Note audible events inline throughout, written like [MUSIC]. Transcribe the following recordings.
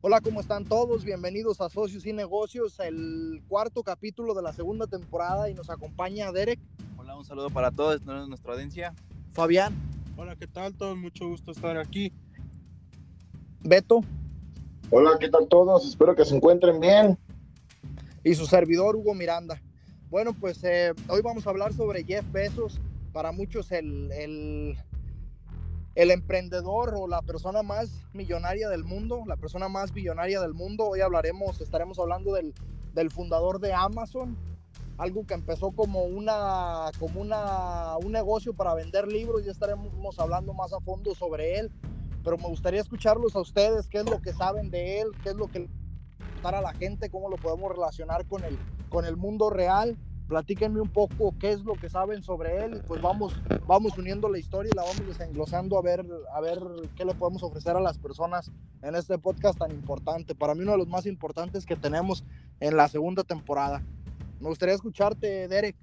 Hola, ¿cómo están todos? Bienvenidos a Socios y Negocios, el cuarto capítulo de la segunda temporada y nos acompaña Derek. Hola, un saludo para todos, nuestra audiencia. Fabián. Hola, ¿qué tal todos? Mucho gusto estar aquí. Beto. Hola, ¿qué tal todos? Espero que se encuentren bien. Y su servidor Hugo Miranda. Bueno, pues eh, hoy vamos a hablar sobre Jeff Bezos, para muchos el, el, el, emprendedor o la persona más millonaria del mundo, la persona más billonaria del mundo. Hoy hablaremos, estaremos hablando del, del fundador de Amazon, algo que empezó como una como una un negocio para vender libros, ya estaremos hablando más a fondo sobre él, pero me gustaría escucharlos a ustedes, qué es lo que saben de él, qué es lo que para la gente, cómo lo podemos relacionar con el con el mundo real. Platíquenme un poco qué es lo que saben sobre él y pues vamos vamos uniendo la historia y la vamos desenglosando a ver a ver qué le podemos ofrecer a las personas en este podcast tan importante. Para mí uno de los más importantes que tenemos en la segunda temporada. Me gustaría escucharte, Derek.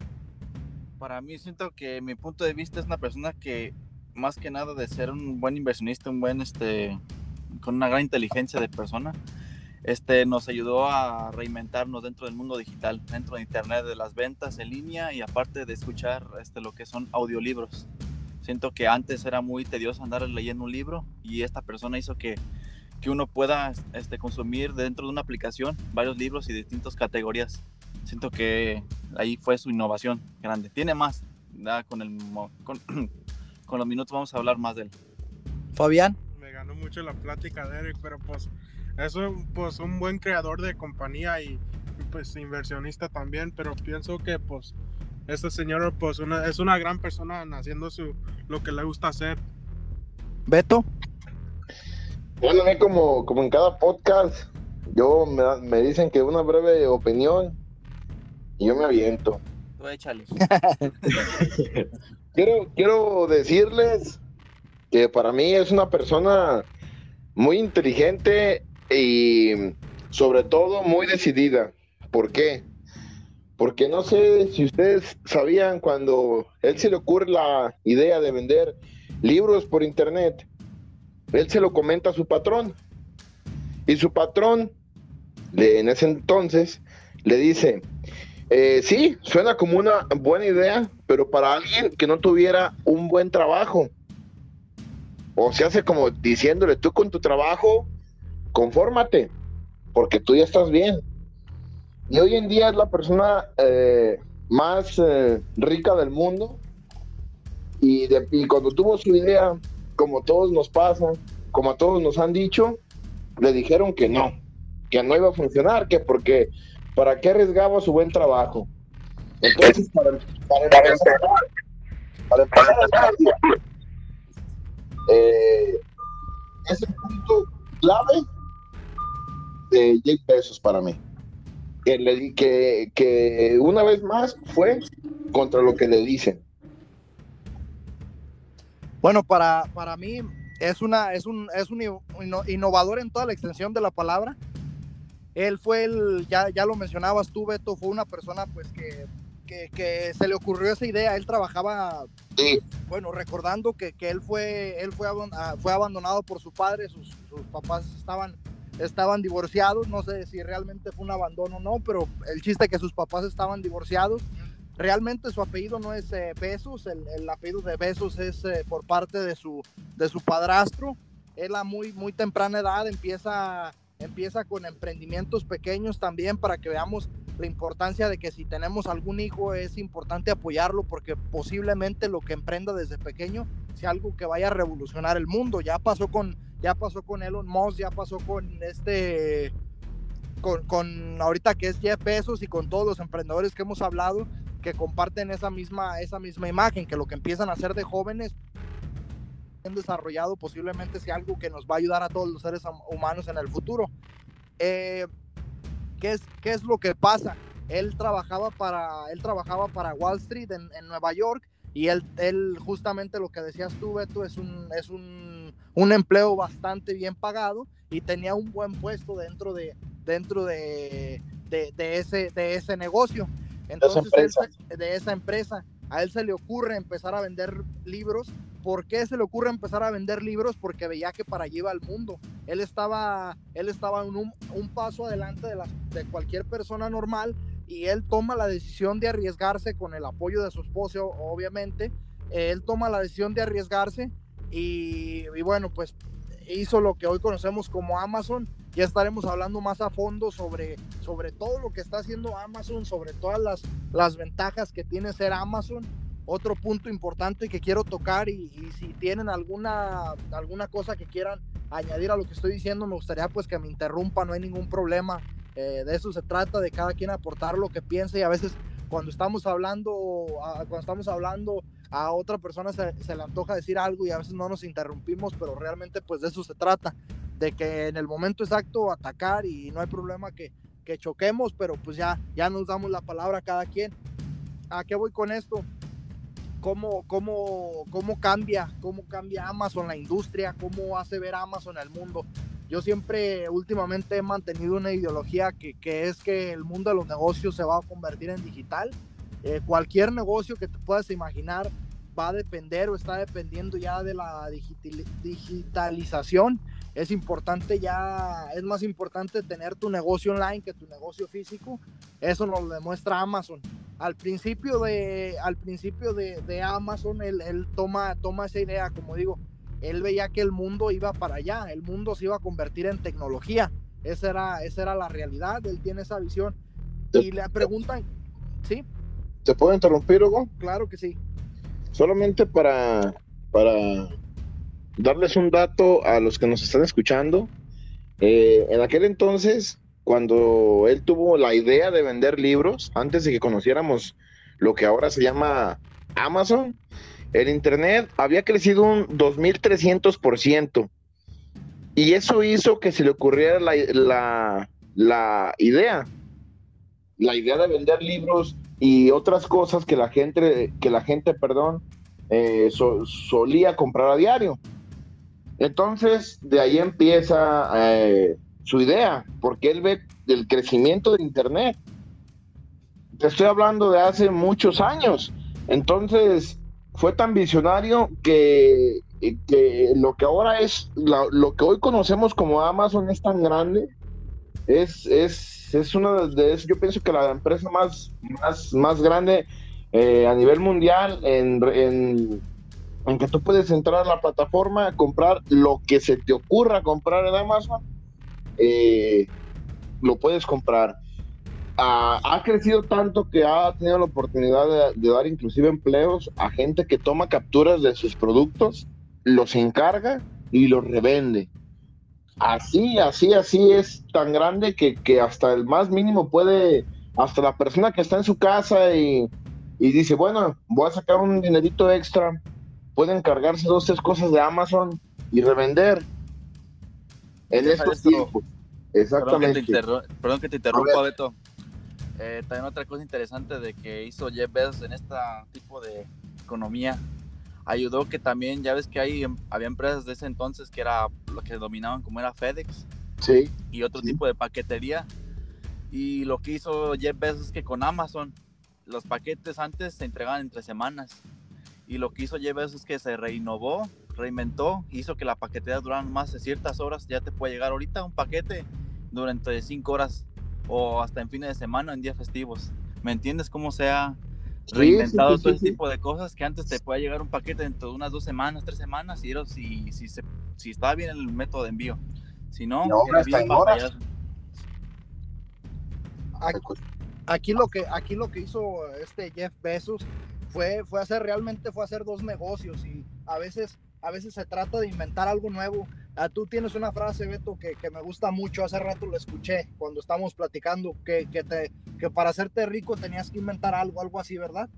Para mí siento que mi punto de vista es una persona que más que nada de ser un buen inversionista, un buen este con una gran inteligencia de persona, este nos ayudó a reinventarnos dentro del mundo digital, dentro de internet, de las ventas en línea y aparte de escuchar este lo que son audiolibros. Siento que antes era muy tedioso andar leyendo un libro y esta persona hizo que que uno pueda este, consumir dentro de una aplicación varios libros y distintas categorías siento que ahí fue su innovación grande. Tiene más, con, el, con, [CLEARS THROAT] con, los minutos vamos a hablar más de él. Fabián. Me ganó mucho la plática de Eric, pero pues es un, pues, un buen creador de compañía y, pues inversionista también, pero pienso que pues este señor pues una, es una gran persona haciendo su, lo que le gusta hacer. Beto. Bueno, como, como en cada podcast, yo me, me dicen que una breve opinión y yo me aviento. Tú échale. [LAUGHS] quiero, quiero decirles que para mí es una persona muy inteligente y sobre todo muy decidida. ¿Por qué? Porque no sé si ustedes sabían cuando él se le ocurre la idea de vender libros por internet, él se lo comenta a su patrón. Y su patrón, de, en ese entonces, le dice, eh, sí, suena como una buena idea, pero para alguien que no tuviera un buen trabajo. O se hace como diciéndole, tú con tu trabajo, confórmate, porque tú ya estás bien. Y hoy en día es la persona eh, más eh, rica del mundo. Y, y cuando tuvo su idea, como todos nos pasa, como a todos nos han dicho, le dijeron que no, que no iba a funcionar, que porque ¿Para qué arriesgaba su buen trabajo? Entonces, para, empezar, para empezar eh, es el punto clave de Jake Bezos para mí. Que, le, que, que una vez más fue contra lo que le dicen. Bueno, para, para mí es, una, es, un, es un innovador en toda la extensión de la palabra él fue el, ya, ya lo mencionabas tú, Beto, fue una persona pues que, que, se le ocurrió esa idea. Él trabajaba, bueno, recordando que, que, él fue, él fue, ah, fue abandonado por su padre, sus, sus, papás estaban, estaban divorciados, no sé si realmente fue un abandono o no, pero el chiste es que sus papás estaban divorciados. Realmente su apellido no es eh, Besos, el, el, apellido de Besos es eh, por parte de su, de su padrastro. Él a muy, muy temprana edad empieza empieza con emprendimientos pequeños también para que veamos la importancia de que si tenemos algún hijo es importante apoyarlo porque posiblemente lo que emprenda desde pequeño sea algo que vaya a revolucionar el mundo. Ya pasó con, ya pasó con Elon Musk, ya pasó con este, con, con ahorita que es Jeff Bezos y con todos los emprendedores que hemos hablado que comparten esa misma, esa misma imagen, que lo que empiezan a hacer de jóvenes desarrollado posiblemente sea algo que nos va a ayudar a todos los seres humanos en el futuro. Eh, ¿qué, es, ¿Qué es lo que pasa? Él trabajaba para, él trabajaba para Wall Street en, en Nueva York y él, él, justamente lo que decías tú, Beto, es un, es un, un, empleo bastante bien pagado y tenía un buen puesto dentro de, dentro de, de, de ese, de ese negocio. Entonces, de esa, de esa empresa, a él se le ocurre empezar a vender libros ¿Por qué se le ocurre empezar a vender libros? Porque veía que para allí iba el mundo. Él estaba, él estaba un paso adelante de, la, de cualquier persona normal y él toma la decisión de arriesgarse con el apoyo de su esposo, obviamente. Él toma la decisión de arriesgarse y, y bueno, pues hizo lo que hoy conocemos como Amazon. Ya estaremos hablando más a fondo sobre, sobre todo lo que está haciendo Amazon, sobre todas las, las ventajas que tiene ser Amazon. Otro punto importante que quiero tocar y, y, si tienen alguna, alguna cosa que quieran añadir a lo que estoy diciendo, me gustaría pues que me interrumpa, no hay ningún problema. Eh, de eso se trata, de cada quien aportar lo que piense y a veces cuando estamos hablando, cuando estamos hablando a otra persona se, se, le antoja decir algo y a veces no nos interrumpimos, pero realmente pues de eso se trata, de que en el momento exacto atacar y no hay problema que, que choquemos, pero pues ya, ya nos damos la palabra a cada quien. ¿A qué voy con esto? ¿Cómo, cómo, cómo cambia, cómo cambia Amazon la industria, cómo hace ver Amazon al mundo. Yo siempre últimamente he mantenido una ideología que, que es que el mundo de los negocios se va a convertir en digital. Eh, cualquier negocio que te puedas imaginar va a depender o está dependiendo ya de la digital, digitalización. Es importante ya, es más importante tener tu negocio online que tu negocio físico. Eso nos lo demuestra Amazon. Al principio de, al principio de, de Amazon, él, él toma, toma esa idea, como digo, él veía que el mundo iba para allá, el mundo se iba a convertir en tecnología. Esa era, esa era la realidad, él tiene esa visión. Y le preguntan, ¿sí? ¿Te puedo interrumpir, Hugo? Claro que sí. Solamente para, para darles un dato a los que nos están escuchando. Eh, en aquel entonces, cuando él tuvo la idea de vender libros, antes de que conociéramos lo que ahora se llama Amazon, el Internet había crecido un 2.300%. Y eso hizo que se le ocurriera la, la, idea, la idea de vender libros y otras cosas que la gente, que la gente, perdón, eh, so, solía comprar a diario. Entonces, de ahí empieza eh, su idea, porque él ve el crecimiento de Internet. Te estoy hablando de hace muchos años. Entonces, fue tan visionario que, que lo que ahora es, lo que hoy conocemos como Amazon es tan grande, es, es, es una de, yo pienso que la empresa más, más, más grande eh, a nivel mundial en, en, en, que tú puedes entrar a la plataforma, comprar lo que se te ocurra comprar en Amazon, eh, lo puedes comprar. Uh, ha crecido tanto que ha tenido la oportunidad de, de, dar inclusive empleos a gente que toma capturas de sus productos, los encarga y los revende. Así, así, así es tan grande que, que hasta el más mínimo puede, hasta la persona que está en su casa y, y dice, bueno, voy a sacar un dinerito extra, puede encargarse dos, tres cosas de Amazon y revender. En estos tiempos. Exactamente. Perdón que te, perdón que te interrumpa, Beto. Eh, también otra cosa interesante de que hizo Jeff Bezos en este tipo de economía ayudó que también ya ves que hay había empresas de ese entonces que era lo que dominaban como era FedEx sí, y otro sí. tipo de paquetería y lo que hizo Jeff Bezos es que con Amazon los paquetes antes se entregaban entre semanas y lo que hizo Jeff Bezos es que se reinnovó reinventó hizo que la paquetería durara más de ciertas horas ya te puede llegar ahorita un paquete durante cinco horas o hasta en fines de semana, en días festivos. ¿Me entiendes cómo se ha reinventado sí, sí, sí, todo ese tipo de cosas que antes te puede llegar un paquete dentro de unas dos semanas, tres semanas, y era si, si, se, si estaba bien el método de envío. Si no, en horas. Aquí, aquí, lo que, aquí lo que hizo este Jeff Bezos fue, fue hacer realmente fue hacer dos negocios y a veces a veces se trata de inventar algo nuevo. Uh, tú tienes una frase, Beto, que, que, me gusta mucho. Hace rato lo escuché cuando estábamos platicando, que, que, te, que para hacerte rico tenías que inventar algo, algo así, ¿verdad?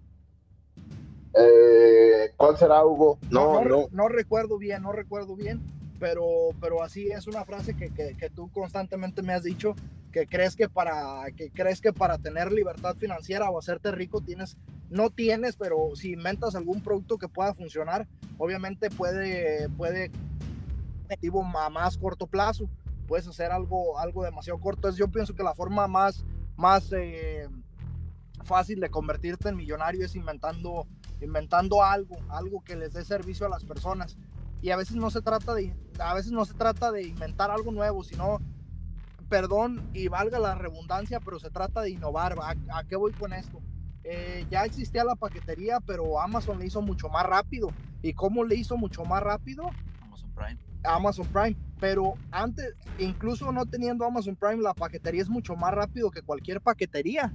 Eh, ¿Cuál será, Hugo? No no, no, no, no, recuerdo bien, no recuerdo bien, pero, pero así es una frase que, que, tú constantemente me has dicho, que crees que para, que crees que para tener libertad financiera o hacerte rico tienes, no tienes, pero si inventas algún producto que pueda funcionar, obviamente puede, puede a más corto plazo, puedes hacer algo, algo demasiado corto. Entonces yo pienso que la forma más, más eh, fácil de convertirte en millonario es inventando inventando algo, algo que les dé servicio a las personas. Y a veces no se trata de, a veces no se trata de inventar algo nuevo, sino, perdón y valga la redundancia, pero se trata de innovar. ¿A, qué voy con esto? Eh, ya existía la paquetería, pero Amazon le hizo mucho más rápido. ¿Y cómo le hizo mucho más rápido? Amazon Prime. Amazon Prime. Pero antes, incluso no teniendo Amazon Prime, la paquetería es mucho más rápido que cualquier paquetería.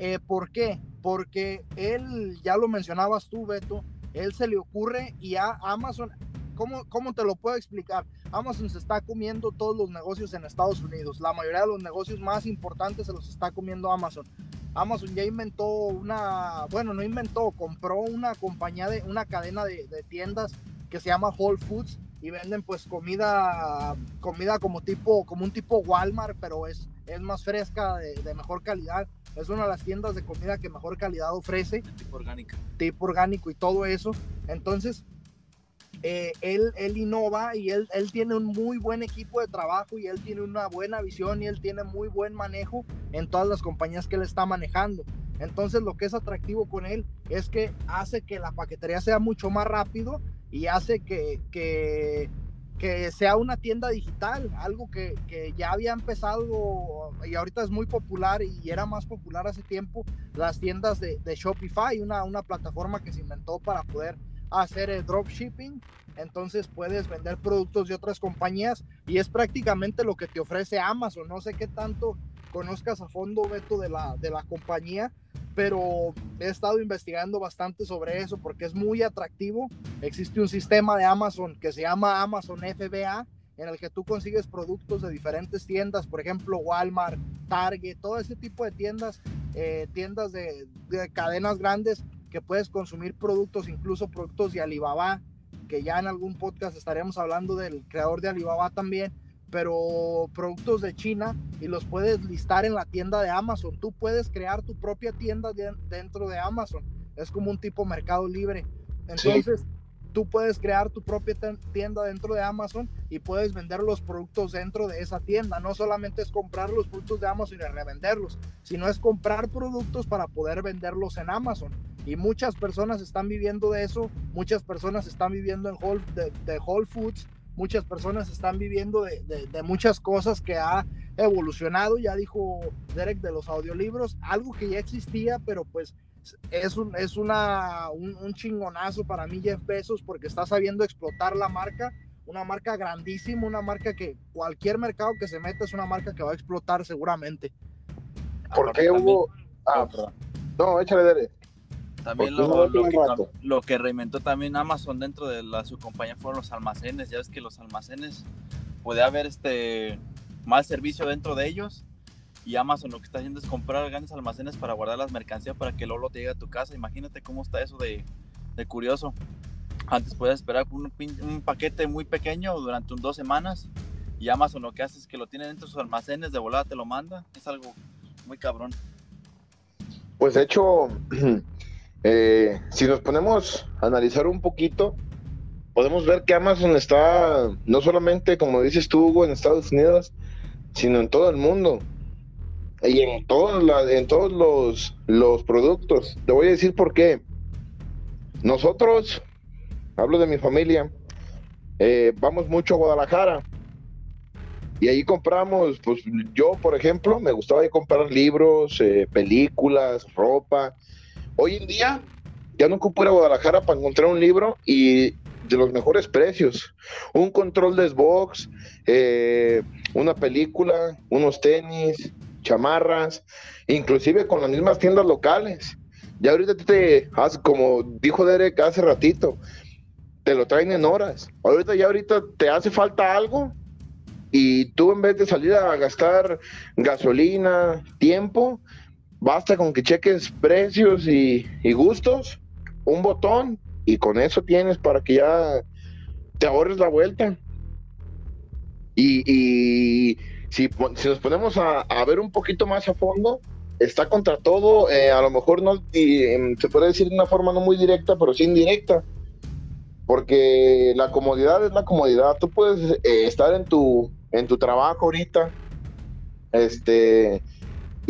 Eh, ¿Por qué? Porque él, ya lo mencionabas tú, Beto, él se le ocurre y a Amazon, ¿cómo, ¿cómo te lo puedo explicar? Amazon se está comiendo todos los negocios en Estados Unidos. La mayoría de los negocios más importantes se los está comiendo Amazon. Amazon ya inventó una, bueno, no inventó, compró una compañía de una cadena de, de tiendas que se llama Whole Foods y venden pues comida, comida como tipo, como un tipo Walmart, pero es, es más fresca, de, mejor calidad. Es una de las tiendas de comida que mejor calidad ofrece. Tipo orgánico. Tipo orgánico y todo eso. Entonces, eh, él, él innova y él, él tiene un muy buen equipo de trabajo y él tiene una buena visión y él tiene muy buen manejo en todas las compañías que él está manejando. Entonces lo que es atractivo con él es que hace que la paquetería sea mucho más rápido y hace que, que, que sea una tienda digital, algo que, que, ya había empezado y ahorita es muy popular y era más popular hace tiempo, las tiendas de, de Shopify, una, una plataforma que se inventó para poder hacer el dropshipping. Entonces puedes vender productos de otras compañías y es prácticamente lo que te ofrece Amazon. No sé qué tanto conozcas a fondo, Beto, de la, de la compañía, pero he estado investigando bastante sobre eso porque es muy atractivo. Existe un sistema de Amazon que se llama Amazon FBA, en el que tú consigues productos de diferentes tiendas, por ejemplo, Walmart, Target, todo ese tipo de tiendas, eh, tiendas de, de, cadenas grandes que puedes consumir productos, incluso productos de Alibaba, que ya en algún podcast estaremos hablando del creador de Alibaba también pero productos de China y los puedes listar en la tienda de Amazon. Tú puedes crear tu propia tienda dentro de Amazon. Es como un tipo mercado libre. Entonces, tú puedes crear tu propia tienda dentro de Amazon y puedes vender los productos dentro de esa tienda. No solamente es comprar los productos de Amazon y revenderlos, sino es comprar productos para poder venderlos en Amazon. Y muchas personas están viviendo de eso. Muchas personas están viviendo en Whole, de Whole Foods muchas personas están viviendo de, muchas cosas que ha evolucionado, ya dijo Derek de los audiolibros, algo que ya existía, pero pues es un, es una, un, chingonazo para mí Jeff Bezos porque está sabiendo explotar la marca, una marca grandísima, una marca que cualquier mercado que se meta es una marca que va a explotar seguramente. ¿Por qué hubo... Ah, no, échale Derek. También lo, que, reinventó también Amazon dentro de la, su compañía fueron los almacenes. Ya ves que los almacenes puede haber este mal servicio dentro de ellos y Amazon lo que está haciendo es comprar grandes almacenes para guardar las mercancías para que luego te llegue a tu casa. Imagínate cómo está eso de, curioso. Antes puedes esperar un, un, paquete muy pequeño durante dos semanas y Amazon lo que hace es que lo tiene dentro de sus almacenes, de volada te lo manda. Es algo muy cabrón. Pues de hecho, [CLEARS THROAT] Eh, si nos ponemos a analizar un poquito, podemos ver que Amazon está no solamente, como dices tú, Hugo, en Estados Unidos, sino en todo el mundo y en, todos en todos los, productos. Te voy a decir por qué. Nosotros, hablo de mi familia, eh, vamos mucho a Guadalajara y ahí compramos, pues yo, por ejemplo, me gustaba comprar libros, eh, películas, ropa Hoy en día ya no ocupo ir a Guadalajara para encontrar un libro y de los mejores precios. Un control de Xbox, eh, una película, unos tenis, chamarras, inclusive con las mismas tiendas locales. Ya ahorita te, como dijo Derek hace ratito, te lo traen en horas. Ahorita ya ahorita te hace falta algo y tú en vez de salir a gastar gasolina, tiempo, Basta con que cheques precios y, gustos, un botón, y con eso tienes para que ya te ahorres la vuelta. Y, si, nos ponemos a, ver un poquito más a fondo, está contra todo, eh, a lo mejor no em, se puede decir de una forma no muy directa, pero sí indirecta. Porque la comodidad es la comodidad. Tú puedes eh, estar en tu, en tu trabajo ahorita, este,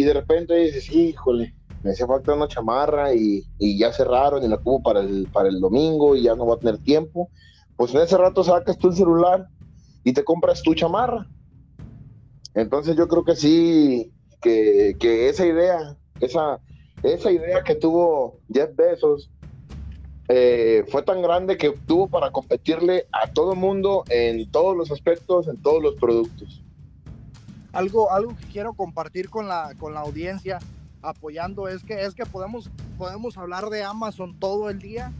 y de repente dices, híjole, me hacía falta una chamarra y, ya cerraron y la cubo para el, para el domingo y ya no va a tener tiempo. Pues en ese rato sacas tú el celular y te compras tu chamarra. Entonces yo creo que sí, que, que esa idea, esa, esa idea que tuvo Jeff Bezos eh, fue tan grande que tuvo para competirle a todo mundo en todos los aspectos, en todos los productos. Algo, algo que quiero compartir con la, con la audiencia apoyando es que es que podemos podemos hablar de Amazon todo el día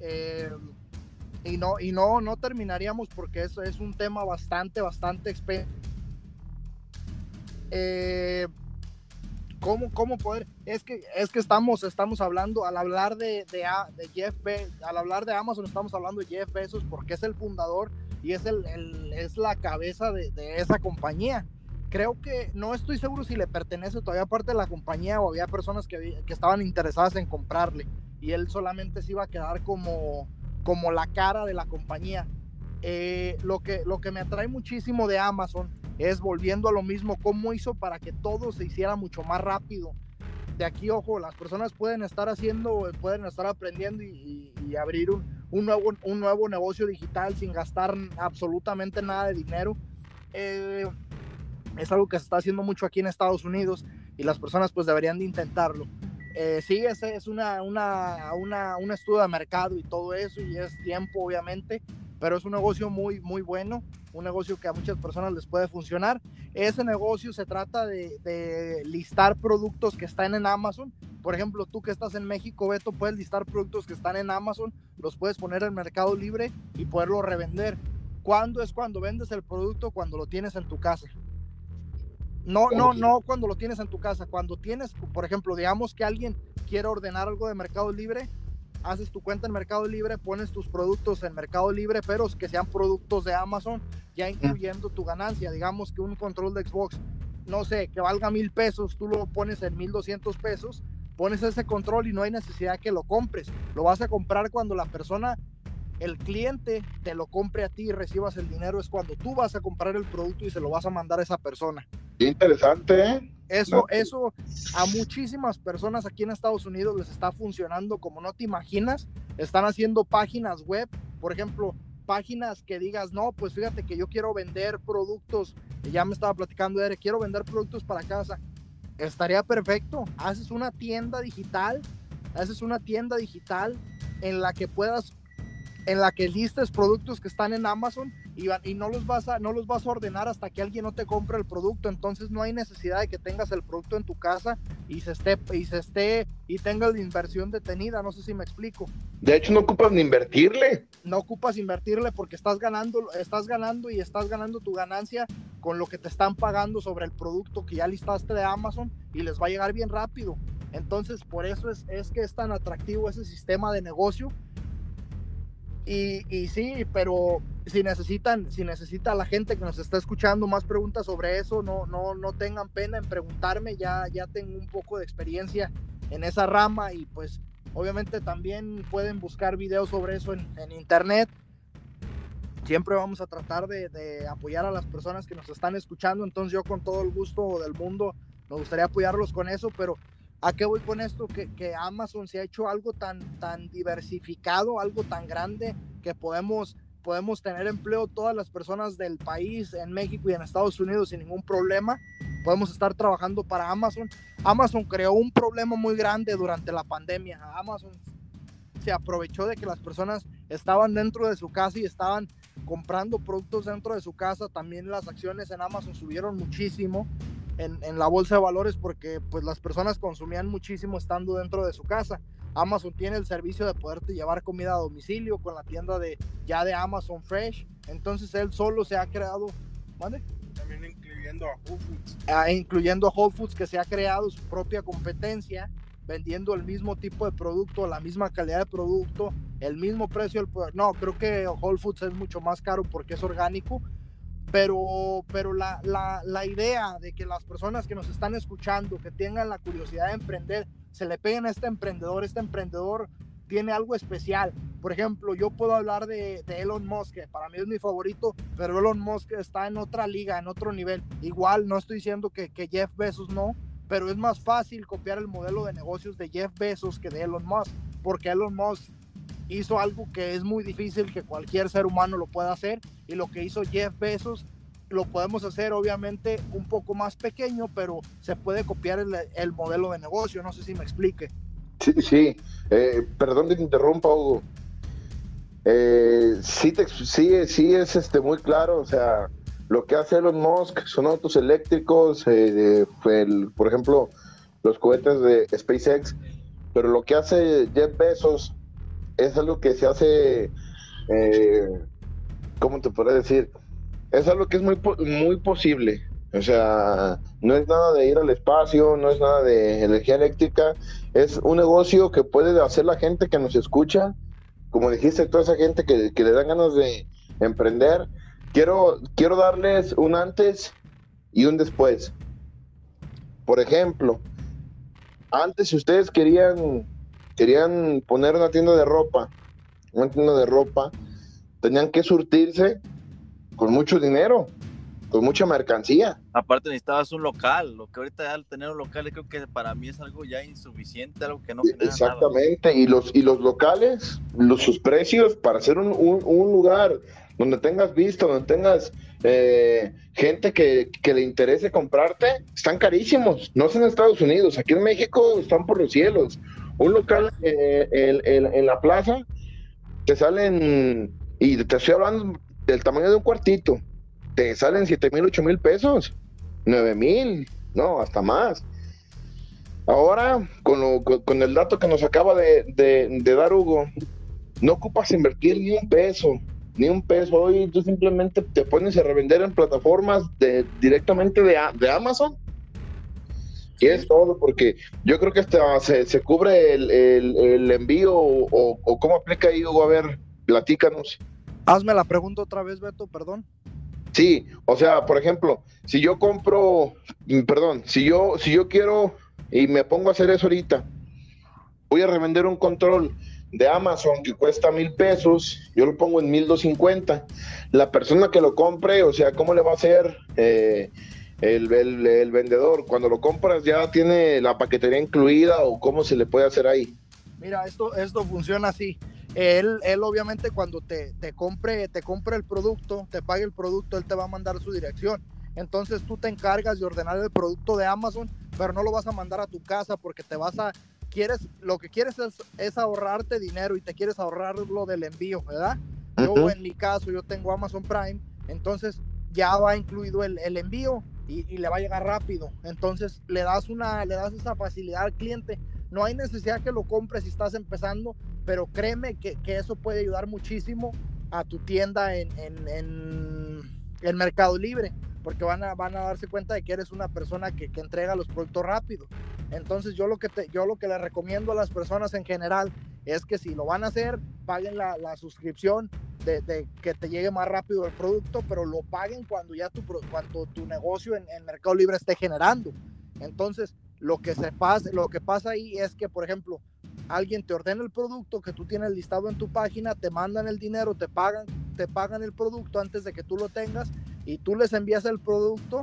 eh, y no y no no terminaríamos porque eso es un tema bastante bastante experto eh, ¿cómo, ¿cómo, poder es que es que estamos estamos hablando al hablar de, de, Jeff al hablar de Amazon estamos hablando de Jeff Bezos porque es el fundador y es el, es la cabeza de esa compañía creo que no estoy seguro si le pertenece todavía parte de la compañía o había personas que, que, estaban interesadas en comprarle y él solamente se iba a quedar como, como la cara de la compañía. Eh, lo, que, lo que me atrae muchísimo de Amazon es volviendo a lo mismo, cómo hizo para que todo se hiciera mucho más rápido. De aquí, ojo, las personas pueden estar haciendo, pueden estar aprendiendo y, y, abrir un, un, nuevo, un nuevo negocio digital sin gastar absolutamente nada de dinero. Eh, es algo que se está haciendo mucho aquí en Estados Unidos y las personas pues deberían de intentarlo. Eh, sí, es, es una, una, una, un estudio de mercado y todo eso y es tiempo obviamente, pero es un negocio muy, muy bueno, un negocio que a muchas personas les puede funcionar. Ese negocio se trata de, de listar productos que están en Amazon. Por ejemplo, tú que estás en México, Beto, puedes listar productos que están en Amazon, los puedes poner en Mercado Libre y poderlo revender. ¿Cuándo es cuando vendes el producto? Cuando lo tienes en tu casa. No, no, no cuando lo tienes en tu casa. Cuando tienes, por ejemplo, digamos que alguien quiere ordenar algo de Mercado Libre, haces tu cuenta en Mercado Libre, pones tus productos en Mercado Libre, pero que sean productos de Amazon, ya incluyendo tu ganancia. Digamos que un control de Xbox, no sé, que valga mil pesos, tú lo pones en mil doscientos pesos, pones ese control y no hay necesidad que lo compres. Lo vas a comprar cuando la persona el cliente te lo compre a ti y recibas el dinero es cuando tú vas a comprar el producto y se lo vas a mandar a esa persona. interesante. ¿eh? Eso, eso a muchísimas personas aquí en Estados Unidos les está funcionando como no te imaginas. Están haciendo páginas web, por ejemplo, páginas que digas, no, pues fíjate que yo quiero vender productos, ya me estaba platicando, Eric, quiero vender productos para casa. Estaría perfecto. Haces una tienda digital, haces una tienda digital en la que puedas en la que listes productos que están en Amazon y, y, no, los vas a, no los vas a ordenar hasta que alguien no te compre el producto. Entonces no hay necesidad de que tengas el producto en tu casa y se esté, y se esté, y tenga la inversión detenida. No sé si me explico. De hecho, no ocupas ni invertirle. No ocupas invertirle porque estás ganando, estás ganando y estás ganando tu ganancia con lo que te están pagando sobre el producto que ya listaste de Amazon y les va a llegar bien rápido. Entonces, por eso es, es que es tan atractivo ese sistema de negocio y, sí, pero si necesitan, si necesita la gente que nos está escuchando más preguntas sobre eso, no, no, no tengan pena en preguntarme, ya, ya tengo un poco de experiencia en esa rama y pues obviamente también pueden buscar videos sobre eso en, internet. Siempre vamos a tratar de, de, apoyar a las personas que nos están escuchando, entonces yo con todo el gusto del mundo me gustaría apoyarlos con eso, pero ¿A qué voy con esto? Que, Amazon se ha hecho algo tan, tan diversificado, algo tan grande que podemos, podemos tener empleo todas las personas del país, en México y en Estados Unidos sin ningún problema. Podemos estar trabajando para Amazon. Amazon creó un problema muy grande durante la pandemia. Amazon se aprovechó de que las personas estaban dentro de su casa y estaban comprando productos dentro de su casa. También las acciones en Amazon subieron muchísimo en, la bolsa de valores porque pues las personas consumían muchísimo estando dentro de su casa. Amazon tiene el servicio de poderte llevar comida a domicilio con la tienda de ya de Amazon Fresh. Entonces él solo se ha creado, ¿vale? También incluyendo a Whole Foods. Ah, incluyendo a Whole Foods que se ha creado su propia competencia vendiendo el mismo tipo de producto, la misma calidad de producto, el mismo precio. No, creo que Whole Foods es mucho más caro porque es orgánico, pero, pero la, la, la, idea de que las personas que nos están escuchando, que tengan la curiosidad de emprender, se le peguen a este emprendedor, este emprendedor tiene algo especial. Por ejemplo, yo puedo hablar de, de, Elon Musk, que para mí es mi favorito, pero Elon Musk está en otra liga, en otro nivel. Igual, no estoy diciendo que, que Jeff Bezos no, pero es más fácil copiar el modelo de negocios de Jeff Bezos que de Elon Musk, porque Elon Musk hizo algo que es muy difícil que cualquier ser humano lo pueda hacer y lo que hizo Jeff Bezos lo podemos hacer obviamente un poco más pequeño, pero se puede copiar el, modelo de negocio, no sé si me explique. Sí, sí, eh, perdón que te interrumpa, Hugo. Eh, sí, sí, sí es este, muy claro, o sea, lo que hace Elon Musk son autos eléctricos, eh, por ejemplo, los cohetes de SpaceX, pero lo que hace Jeff Bezos es algo que se hace, eh, ¿cómo te puedo decir? Es algo que es muy, muy posible. O sea, no es nada de ir al espacio, no es nada de energía eléctrica, es un negocio que puede hacer la gente que nos escucha, como dijiste, toda esa gente que, que le dan ganas de emprender. Quiero, quiero darles un antes y un después. Por ejemplo, antes si ustedes querían querían poner una tienda de ropa, una tienda de ropa, tenían que surtirse con mucho dinero, con mucha mercancía. Aparte necesitabas un local, lo que ahorita al tener un local creo que para mí es algo ya insuficiente, algo que no genera Exactamente, y los y los locales, los sus precios para hacer un, un, lugar donde tengas visto, donde tengas eh, gente que, que, le interese comprarte, están carísimos. No es en Estados Unidos, aquí en México están por los cielos. Un local eh, en, la plaza te salen, y te estoy hablando del tamaño de un cuartito, te salen 7 mil, 8 mil pesos, 9 mil, no, hasta más. Ahora, con, con, el dato que nos acaba de, dar Hugo, no ocupas invertir ni un peso, ni un peso. Hoy tú simplemente te pones a revender en plataformas de, directamente de Amazon y es todo, porque yo creo que hasta se, se cubre el, envío o, cómo aplica ahí, Hugo. A ver, platícanos. Hazme la pregunta otra vez, Beto, perdón. Sí, o sea, por ejemplo, si yo compro, mm, perdón, si yo, si yo quiero y me pongo a hacer eso ahorita, voy a revender un control de Amazon que cuesta mil pesos, yo lo pongo en mil dos cincuenta. La persona que lo compre, o sea, ¿cómo le va a hacer? Eh, el, vendedor, cuando lo compras ya tiene la paquetería incluida o cómo se le puede hacer ahí? Mira, esto, esto funciona así. Él, él obviamente cuando te, te, compre, te compre el producto, te pague el producto, él te va a mandar su dirección. Entonces tú te encargas de ordenar el producto de Amazon, pero no lo vas a mandar a tu casa porque te vas a, quieres, lo que quieres es, es ahorrarte dinero y te quieres ahorrar lo del envío, ¿verdad? Yo en mi caso, yo tengo Amazon Prime, entonces ya va incluido el, el envío y, le va a llegar rápido. Entonces le das, una, le das esa facilidad al cliente. No hay necesidad que lo compres si estás empezando, pero créeme que, que eso puede ayudar muchísimo a tu tienda en, en, en, Mercado Libre, porque van a, van a darse cuenta de que eres una persona que, que entrega los productos rápido. Entonces yo lo que, te, yo lo que le recomiendo a las personas en general es que si lo van a hacer, paguen la, la suscripción de, que te llegue más rápido el producto, pero lo paguen cuando ya tu, cuando tu negocio en, en Mercado Libre esté generando. Entonces, lo que, se pasa, lo que pasa ahí es que, por ejemplo, alguien te ordena el producto que tú tienes listado en tu página, te mandan el dinero, te pagan, te pagan el producto antes de que tú lo tengas y tú les envías el producto,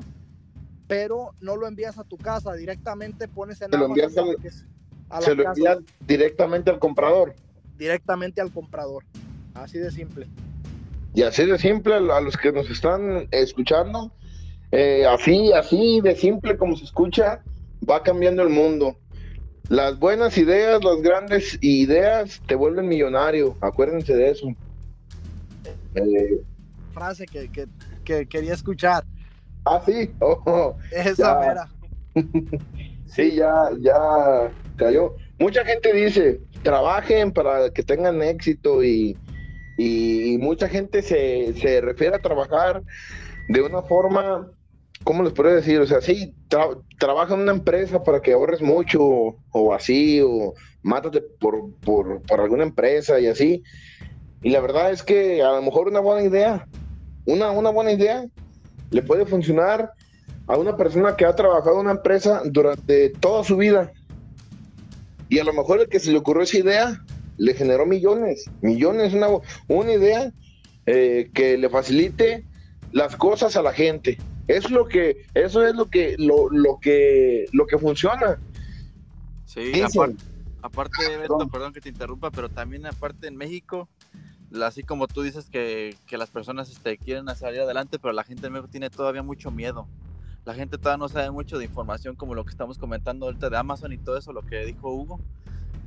pero no lo envías a tu casa, directamente pones en se lo envías se lo envías directamente al comprador. Directamente al comprador. Así de simple. Y así de simple a los que nos están escuchando, eh, así, así de simple como se escucha, va cambiando el mundo. Las buenas ideas, las grandes ideas te vuelven millonario, acuérdense de eso. Eh, Frase que, quería escuchar. Ah, sí, oh, esa era. [LAUGHS] sí, ya, ya cayó. Mucha gente dice, trabajen para que tengan éxito y, y mucha gente se, se refiere a trabajar de una forma, ¿cómo les puedo decir? O sea, sí, trabaja en una empresa para que ahorres mucho o así, o mátate por, por, por, alguna empresa y así. Y la verdad es que a lo mejor una buena idea, una, una buena idea, le puede funcionar a una persona que ha trabajado en una empresa durante toda su vida. Y a lo mejor el que se le ocurrió esa idea le generó millones, millones, una, una idea eh, que le facilite las cosas a la gente. Es lo que, eso es lo que, lo, lo que, lo que funciona. Sí, aparte, aparte Beto, perdón que te interrumpa, pero también aparte en México, así como tú dices que, que las personas este, quieren salir adelante, pero la gente en México tiene todavía mucho miedo. La gente todavía no sabe mucho de información como lo que estamos comentando ahorita de Amazon y todo eso, lo que dijo Hugo.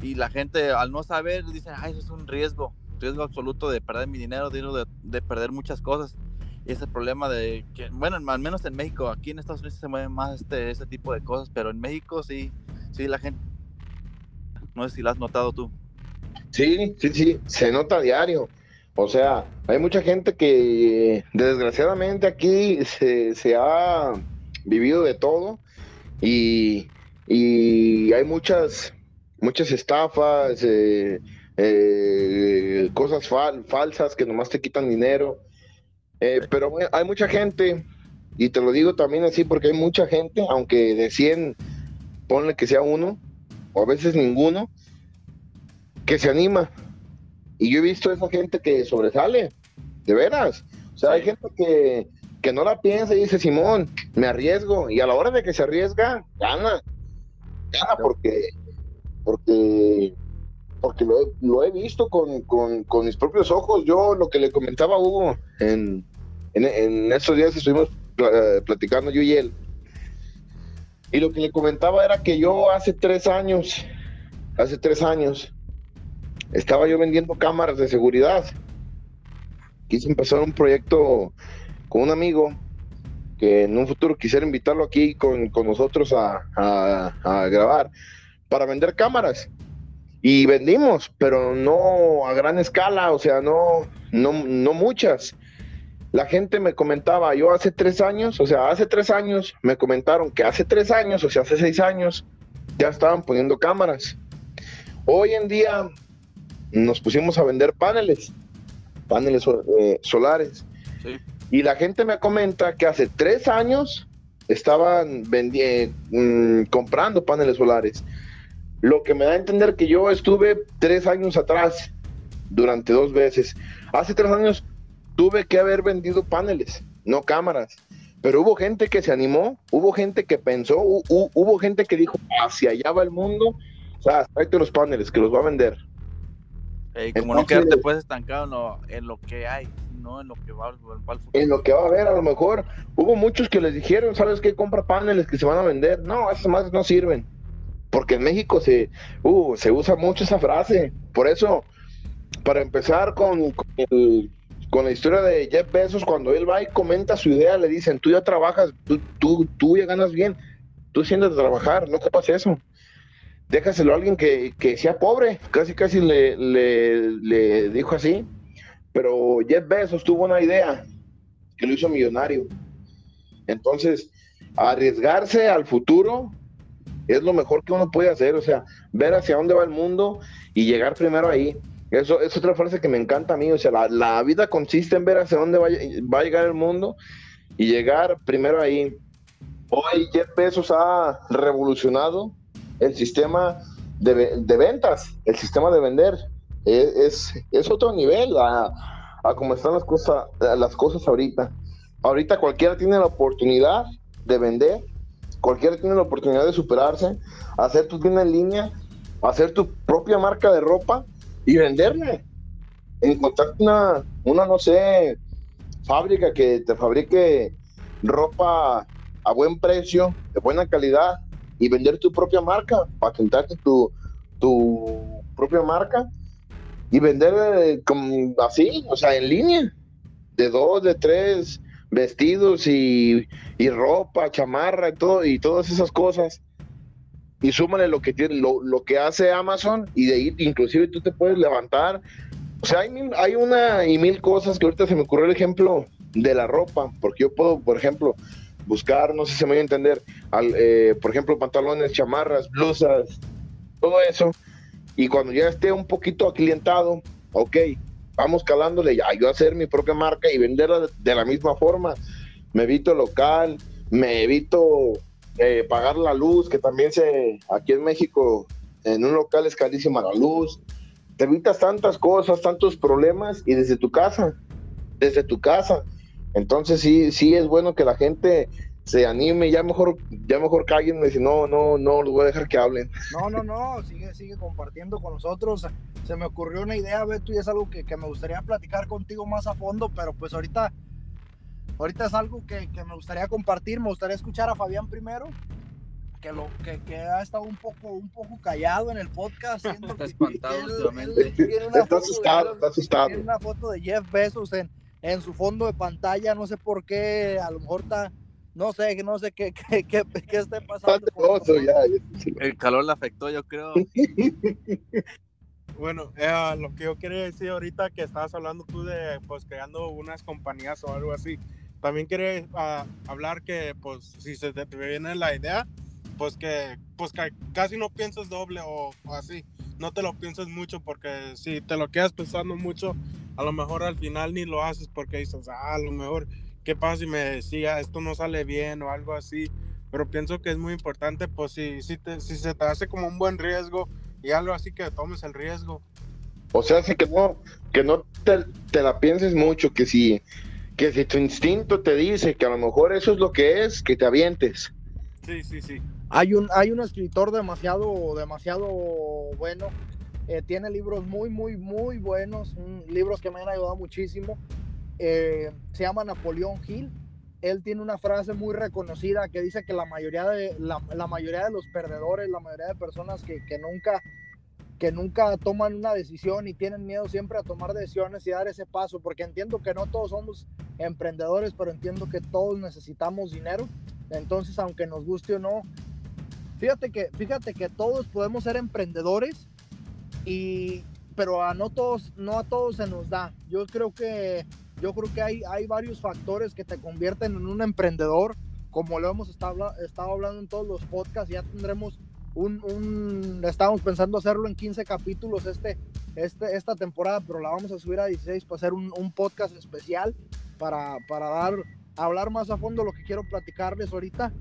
Y la gente al no saber dice, ay, eso es un riesgo, riesgo absoluto de perder mi dinero, de, de, de perder muchas cosas. Y ese problema de que, bueno, al menos en México, aquí en Estados Unidos se mueve más este, ese tipo de cosas, pero en México sí, sí, la gente, no sé si lo has notado tú. Sí, sí, sí, se nota a diario. O sea, hay mucha gente que desgraciadamente aquí se, se ha vivido de todo y, y hay muchas, muchas estafas, eh, eh, cosas fal- falsas que nomás te quitan dinero. Eh, pero hay mucha gente, y te lo digo también así porque hay mucha gente, aunque de 100, ponle que sea uno, o a veces ninguno, que se anima. Y yo he visto a esa gente que sobresale, de veras. O sea, hay gente que, que no la piensa y dice, Simón, me arriesgo. Y a la hora de que se arriesga, gana. Gana porque, porque, porque lo, he- lo he visto con, con- con mis propios ojos. Yo lo que le comentaba a Hugo en, en, en estos días estuvimos pla- platicando yo y él. Y lo que le comentaba era que yo hace tres años, hace tres años, estaba yo vendiendo cámaras de seguridad. Quise empezar un proyecto con un amigo que en un futuro quisiera invitarlo aquí con, con nosotros a, a- a grabar para vender cámaras. Y vendimos, pero no a gran escala, o sea, no, no, no muchas. La gente me comentaba, yo hace tres años, o sea, hace tres años me comentaron que hace tres años, o sea, hace seis años, ya estaban poniendo cámaras. Hoy en día nos pusimos a vender paneles, paneles eh, solares. Sí. Y la gente me comenta que hace tres años estaban eh, mm, comprando paneles solares. Lo que me da a entender que yo estuve tres años atrás, durante dos veces. Hace tres años tuve que haber vendido paneles, no cámaras. Pero hubo gente que se animó, hubo gente que pensó, hu- hu- hubo gente que dijo, hacia allá va el mundo. O sea, tráete los paneles, que los va a vender. Eh, como no Entonces- quedarte pues estancado en lo, en lo que hay, no en lo que va, en lo que va a haber, a lo mejor hubo muchos que les dijeron, ¿sabes qué? Compra paneles que se van a vender. No, esas más no sirven. Porque en México se, uh, se usa mucho esa frase. Por eso, para empezar con, con, el- con la historia de Jeff Bezos, cuando él va y comenta su idea, le dicen, tú ya trabajas, tú, tú, tú ya ganas bien, tú sientes de trabajar, no ocupas eso. Déjaselo a alguien que, que sea pobre, casi casi le, le, le dijo así. Pero Jeff Bezos tuvo una idea que lo hizo millonario. Entonces, arriesgarse al futuro es lo mejor que uno puede hacer, o sea, ver hacia dónde va el mundo y llegar primero ahí. Eso es otra frase que me encanta a mí, o sea, la, la vida consiste en ver hacia dónde va, va a llegar el mundo y llegar primero ahí. Hoy Jeff Bezos ha revolucionado el sistema de, de ventas, el sistema de vender. Es, es, es otro nivel a, a cómo están las cosas, las cosas ahorita. Ahorita cualquiera tiene la oportunidad de vender, cualquiera tiene la oportunidad de superarse, hacer tu tienda en línea, hacer tu propia marca de ropa y venderla. Encontrarte una, una, no sé, fábrica que te fabrique ropa a buen precio, de buena calidad, y vender tu propia marca, patentarte tu, tu propia marca y vender eh, como así, o sea, en línea, de dos, de tres vestidos y, y ropa, chamarra y todo, y todas esas cosas. Y súmale lo que tiene, lo, lo que hace Amazon, y de ahí inclusive tú te puedes levantar. O sea, hay, mil- hay una y mil cosas que ahorita se me ocurrió el ejemplo de la ropa, porque yo puedo, por ejemplo, buscar, no sé si me voy a entender, al, eh, por ejemplo, pantalones, chamarras, blusas, todo eso. Y cuando ya esté un poquito aclientado, ok, vamos calándole ya, yo hacer mi propia marca y venderla de, de la misma forma. Me evito local, me evito eh, pagar la luz, que también se, aquí en México, en un local es carísima la luz. Te evitas tantas cosas, tantos problemas y desde tu casa, desde tu casa, Entonces sí, sí es bueno que la gente se anime, ya mejor, ya mejor cállenme, si no, no, no los voy a dejar que hablen. No, no, no, sigue, sigue compartiendo con nosotros. Se me ocurrió una idea, Beto, y es algo que, que me gustaría platicar contigo más a fondo, pero pues ahorita, ahorita es algo que, que me gustaría compartir. Me gustaría escuchar a Fabián primero, que lo que, que, ha estado un poco un poco callado en el podcast. [LAUGHS] Está espantado él, últimamente. él, está asustado de, está asustado tiene una foto de Jeff Bezos en, en su fondo de pantalla. No sé por qué a lo mejor está no sé no sé qué [LAUGHS] qué, qué, qué esté pasando oso, ya, el calor le afectó yo creo. [LAUGHS] Bueno eh, lo que yo quería decir ahorita que estabas hablando tú de pues creando unas compañías o algo así también quería uh, hablar que pues si se te viene la idea pues que, pues que casi no piensas doble o, o, así. No te lo piensas mucho porque si te lo quedas pensando mucho, a lo mejor al final ni lo haces porque dices, ah, a lo mejor, ¿qué pasa si me decía esto no sale bien o algo así? Pero pienso que es muy importante, pues si, si, te, si se te hace como un buen riesgo y algo así que tomes el riesgo. O sea, sí que no, que no te, te la pienses mucho, que si, que si tu instinto te dice que a lo mejor eso es lo que es, que te avientes. Sí, sí, sí. Hay un, hay un escritor demasiado, demasiado bueno. Eh, tiene libros muy, muy, muy buenos. libros que me han ayudado muchísimo. Eh, se llama Napoleón Hill. Él tiene una frase muy reconocida que dice que la mayoría de, la, la mayoría de los perdedores, la mayoría de personas que, que, nunca, que nunca toman una decisión y tienen miedo siempre a tomar decisiones y dar ese paso, porque entiendo que no todos somos emprendedores, pero entiendo que todos necesitamos dinero. Entonces, aunque nos guste o no, Fíjate que, fíjate que todos podemos ser emprendedores, y, pero a no todos, no a todos se nos da. Yo creo que, yo creo que hay, hay varios factores que te convierten en un emprendedor, como lo hemos estado, estado hablando en todos los podcasts, ya tendremos un, estábamos pensando hacerlo en 15 capítulos este, este, esta temporada, pero la vamos a subir a 16 para hacer un, un podcast especial para, para dar, hablar más a fondo lo que quiero platicarles ahorita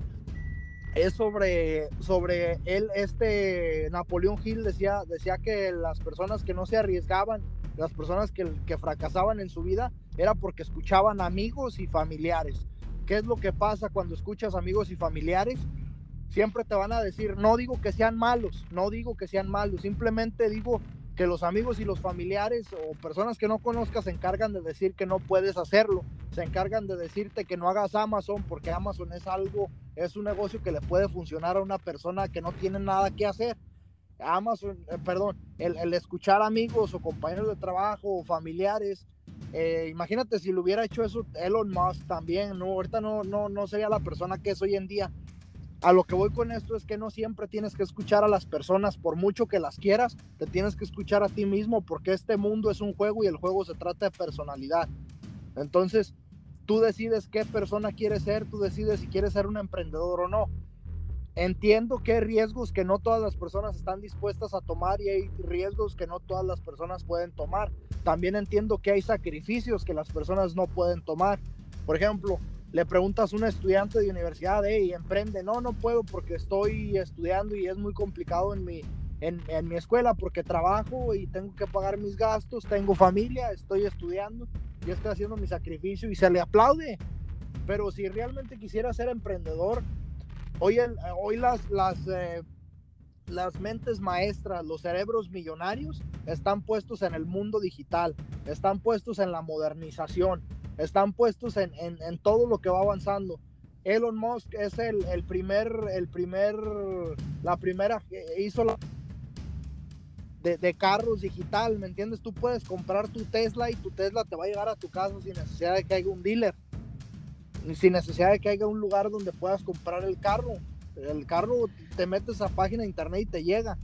es sobre, sobre él, este Napoleón Hill decía, decía que las personas que no se arriesgaban, las personas que, que fracasaban en su vida, era porque escuchaban amigos y familiares. ¿Qué es lo que pasa cuando escuchas amigos y familiares? Siempre te van a decir, no digo que sean malos, no digo que sean malos, simplemente digo que los amigos y los familiares o personas que no conozcas se encargan de decir que no puedes hacerlo, se encargan de decirte que no hagas Amazon porque Amazon es algo, es un negocio que le puede funcionar a una persona que no tiene nada que hacer. Amazon, eh, perdón, el, escuchar amigos o compañeros de trabajo o familiares, eh, imagínate si lo hubiera hecho eso Elon Musk también, no, ahorita no, no, no sería la persona que es hoy en día, a lo que voy con esto es que no siempre tienes que escuchar a las personas, por mucho que las quieras, te tienes que escuchar a ti mismo porque este mundo es un juego y el juego se trata de personalidad. Entonces, tú decides qué persona quieres ser, tú decides si quieres ser un emprendedor o no. Entiendo que hay riesgos que no todas las personas están dispuestas a tomar y hay riesgos que no todas las personas pueden tomar. También entiendo que hay sacrificios que las personas no pueden tomar. Por ejemplo, le preguntas a un estudiante de universidad, y emprende, no, no puedo porque estoy estudiando y es muy complicado en mi, en, en, mi escuela porque trabajo y tengo que pagar mis gastos, tengo familia, estoy estudiando y estoy haciendo mi sacrificio y se le aplaude. Pero si realmente quisiera ser emprendedor, hoy, el, hoy las, las, eh, las mentes maestras, los cerebros millonarios están puestos en el mundo digital, están puestos en la modernización, están puestos en, en, en, todo lo que va avanzando. Elon Musk es el, el, primer, el primer, la primera hizo la de, de, carros digital, ¿me entiendes? Tú puedes comprar tu Tesla y tu Tesla te va a llegar a tu casa sin necesidad de que haya un dealer, sin necesidad de que haya un lugar donde puedas comprar el carro. El carro te metes a página de internet y te llega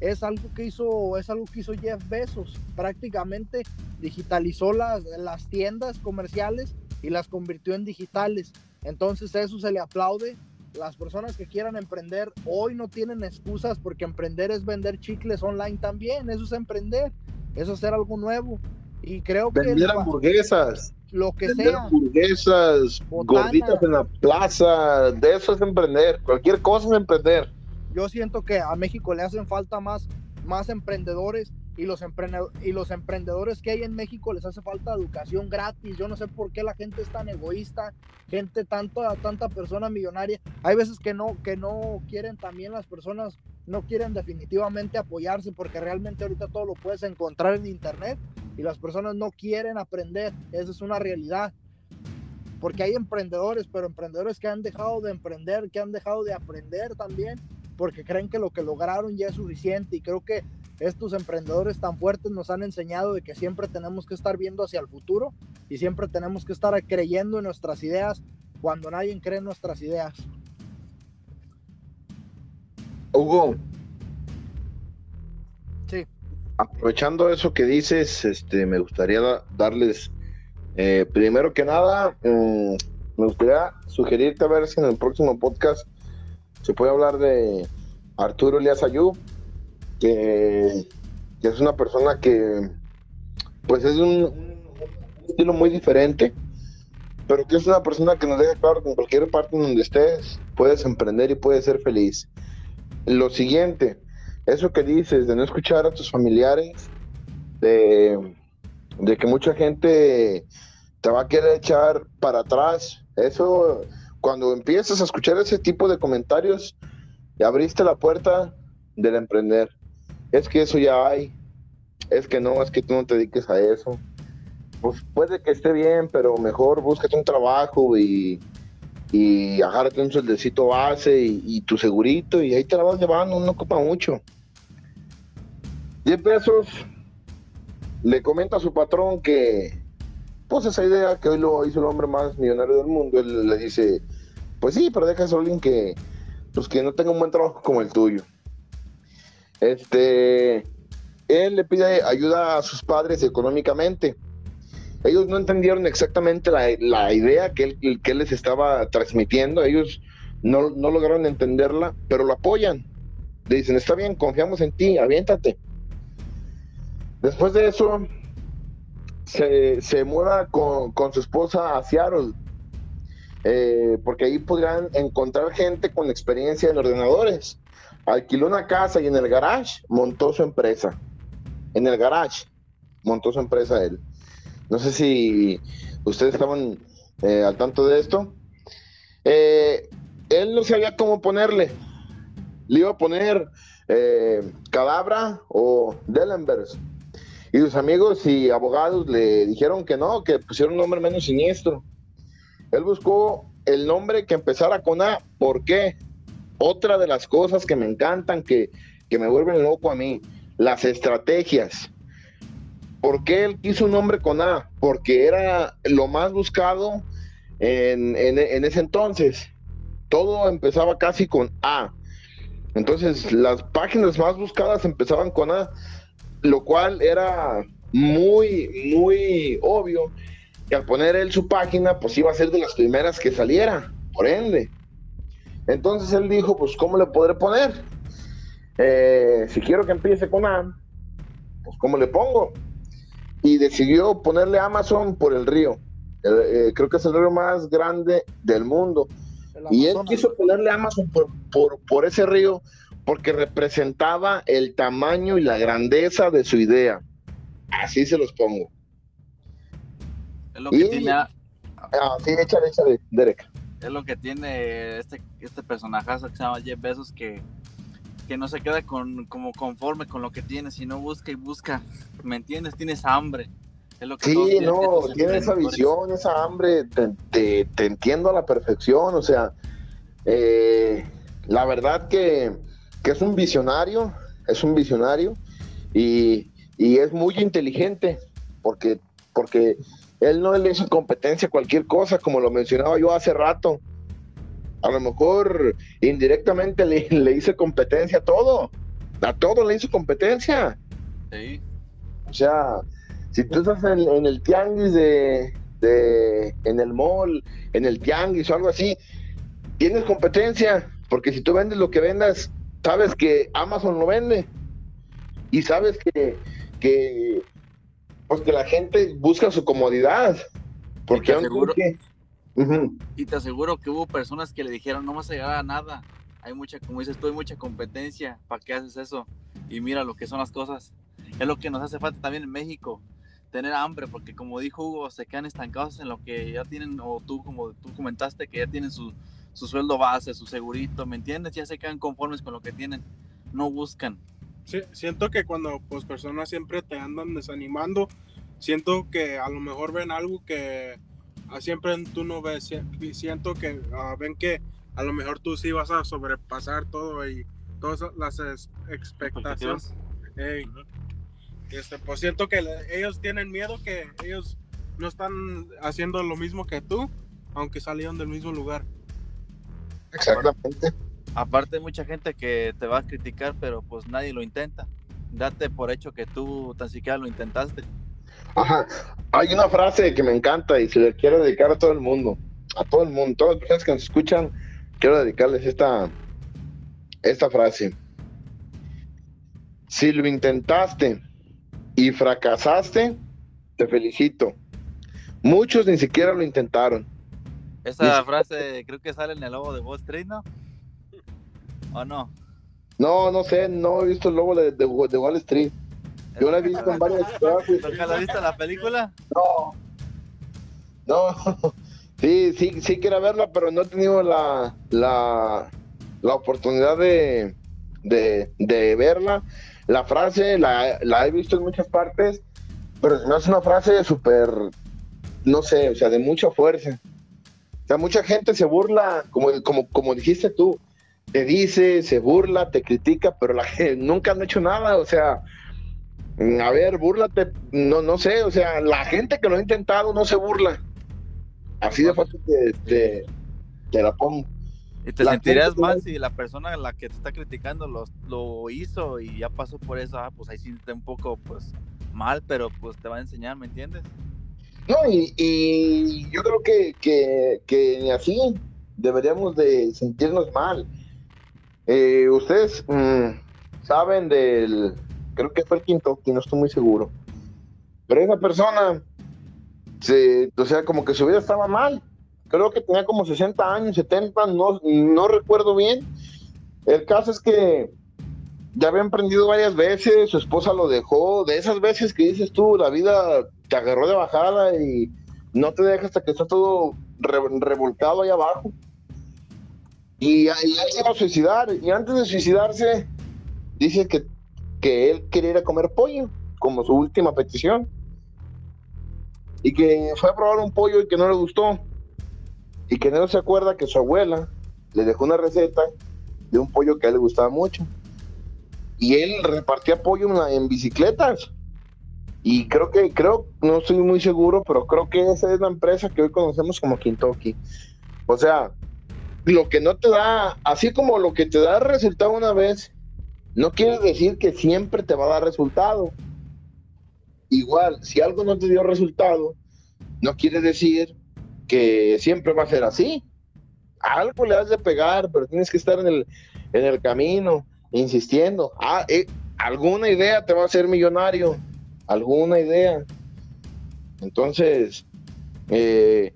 es algo que hizo, es algo que hizo Jeff Bezos. Prácticamente digitalizó las, las tiendas comerciales y las convirtió en digitales. Entonces eso se le aplaude. Las personas que quieran emprender hoy no tienen excusas porque emprender es vender chicles online también. Eso es emprender. Eso es hacer algo nuevo. Y creo que... Vender hamburguesas. Lo que vender sea. hamburguesas, Botana. gorditas en la plaza. De eso es emprender. Cualquier cosa es emprender yo siento que a México le hacen falta más, más emprendedores y los, y los emprendedores que hay en México les hace falta educación gratis. Yo no sé por qué la gente es tan egoísta, gente tanta, tanta persona millonaria. Hay veces que no, que no quieren también las personas, no quieren definitivamente apoyarse porque realmente ahorita todo lo puedes encontrar en internet y las personas no quieren aprender. Esa es una realidad. Porque hay emprendedores, pero emprendedores que han dejado de emprender, que han dejado de aprender también, porque creen que lo que lograron ya es suficiente. Y creo que estos emprendedores tan fuertes nos han enseñado de que siempre tenemos que estar viendo hacia el futuro y siempre tenemos que estar creyendo en nuestras ideas cuando nadie cree en nuestras ideas. Hugo. Sí. Aprovechando eso que dices, este, me gustaría darles, eh, primero que nada, mm, me gustaría sugerirte a ver si en el próximo podcast se puede hablar de Arturo Elias Ayub que, es una persona que pues es un, estilo muy diferente, pero que es una persona que nos deja claro que en cualquier parte donde estés puedes emprender y puedes ser feliz. Lo siguiente, eso que dices de no escuchar a tus familiares, de, que mucha gente te va a querer echar para atrás, eso cuando empiezas a escuchar ese tipo de comentarios, abriste la puerta del emprender es que eso ya hay, es que no, es que tú no te dediques a eso. Pues puede que esté bien, pero mejor búscate un trabajo y, y agárrate un sueldecito base y, tu segurito y ahí te la vas llevando, no ocupa mucho. 10 pesos, le comenta a su patrón que, pues esa idea que hoy lo hizo el hombre más millonario del mundo, él le dice, pues sí, pero deja a alguien que, pues que no tenga un buen trabajo como el tuyo. Este, él le pide ayuda a sus padres económicamente. Ellos no entendieron exactamente la, idea que él, que les estaba transmitiendo. Ellos no, lograron entenderla, pero lo apoyan. Le dicen, está bien, confiamos en ti, aviéntate. Después de eso, se, se muda con, su esposa a Seattle, eh, porque ahí podrán encontrar gente con experiencia en ordenadores alquiló una casa y en el garage montó su empresa. En el garage montó su empresa él. No sé si ustedes estaban eh, al tanto de esto. Eh, él no sabía cómo ponerle. Le iba a poner eh, Cadabra o Dellenbergs. Y sus amigos y abogados le dijeron que no, que pusieron un nombre menos siniestro. Él buscó el nombre que empezara con A. ¿Por qué? Otra de las cosas que me encantan, que, me vuelven loco a mí, las estrategias. ¿Por qué él quiso un nombre con A? Porque era lo más buscado en, ese entonces. Todo empezaba casi con A. Entonces, las páginas más buscadas empezaban con A, lo cual era muy, muy obvio que al poner él su página, pues iba a ser de las primeras que saliera, por ende. Entonces él dijo, pues, ¿cómo le podré poner? Eh, si quiero que empiece con A, pues, ¿cómo le pongo? Y decidió ponerle Amazon por el río. Eh, creo que es el río más grande del mundo. Y él quiso ponerle Amazon por, por, ese río porque representaba el tamaño y la grandeza de su idea. Así se los pongo. Es lo que tiene. Ah, sí, échale, échale, Derek es lo que tiene este, este personajazo que se llama Jeff Bezos que, que no se queda con, como conforme con lo que tiene, sino busca y busca. ¿Me entiendes? Tienes hambre. Es lo que sí, no, tiene esa visión, esa hambre, te, entiendo a la perfección, o sea, eh, la verdad que, que, es un visionario, es un visionario y, y es muy inteligente, porque, porque él no le hizo competencia a cualquier cosa, como lo mencionaba yo hace rato. A lo mejor indirectamente le, le hice competencia a todo. A todo le hizo competencia. Sí. O sea, si tú estás en, el tianguis de, de, en el mall, en el tianguis o algo así, tienes competencia, porque si tú vendes lo que vendas, sabes que Amazon lo vende y sabes que, que porque la gente busca su comodidad. Porque y te, aseguro, y te aseguro que hubo personas que le dijeron, no vas a llegar a nada. Hay mucha, como dices tú, hay mucha competencia. ¿Para qué haces eso? Y mira lo que son las cosas. Es lo que nos hace falta también en México, tener hambre, porque como dijo Hugo, se quedan estancados en lo que ya tienen, o tú como tú comentaste, que ya tienen su, su sueldo base, su segurito, ¿me entiendes? Ya se quedan conformes con lo que tienen, no buscan. Sí, siento que cuando pues personas siempre te andan desanimando, siento que a lo mejor ven algo que siempre tú no ves, siento que uh, ven que a lo mejor tú sí vas a sobrepasar todo y todas las expectativas. Hey, este, pues siento que ellos tienen miedo que ellos no están haciendo lo mismo que tú, aunque salieron del mismo lugar. Exactamente. Aparte, mucha gente que te va a criticar, pero pues nadie lo intenta. Date por hecho que tú tan siquiera lo intentaste. Ajá. Hay una frase que me encanta y se le quiero dedicar a todo el mundo. A todo el mundo. Todas las personas que nos escuchan, quiero dedicarles esta, esta frase. Si lo intentaste y fracasaste, te felicito. Muchos ni siquiera lo intentaron. Esa frase creo que sale en el logo de Wall Street, ¿no? ¿O no? No, no sé, no he visto el logo de, de, Wall Street. Yo la he visto en varias [LAUGHS] ¿Nunca la viste la película? No. No. Sí, sí, sí quiero verla, pero no he tenido la, la, la oportunidad de, de, de verla. La frase la, la, he visto en muchas partes, pero no es una frase súper, no sé, o sea, de mucha fuerza. O sea, mucha gente se burla, como, como, como dijiste tú, te dice, se burla, te critica, pero la gente nunca han hecho nada, o sea, a ver, búrlate, no, no sé, o sea, la gente que lo ha intentado no se burla. Así de fácil te, te, la pongo. Y te sentirías mal si la persona a la que te está criticando lo, lo hizo y ya pasó por eso, ah, pues ahí sí un poco pues mal, pero pues te va a enseñar, ¿me entiendes? No, y, yo creo que, que, así deberíamos de sentirnos mal. Eh, ustedes mm, saben del, creo que fue el que no estoy muy seguro, pero esa persona, se, o sea, como que su vida estaba mal. Creo que tenía como 60 años, 70, no, no recuerdo bien. El caso es que ya había emprendido varias veces, su esposa lo dejó, de esas veces que dices tú, la vida te agarró de bajada y no te deja hasta que está todo revolcado ahí abajo. Y, él se va a suicidar, y antes de suicidarse, dice que, que él quería ir a comer pollo, como su última petición. Y que fue a probar un pollo y que no le gustó. Y que no se acuerda que su abuela le dejó una receta de un pollo que a él le gustaba mucho y él repartía apoyo en, bicicletas. Y creo que, creo, no estoy muy seguro, pero creo que esa es la empresa que hoy conocemos como Kentucky. O sea, lo que no te da, así como lo que te da resultado una vez, no quiere decir que siempre te va a dar resultado. Igual, si algo no te dio resultado, no quiere decir que siempre va a ser así. algo le has de pegar, pero tienes que estar en el, en el camino insistiendo. Ah, eh, alguna idea te va a hacer millonario, alguna idea. Entonces, eh,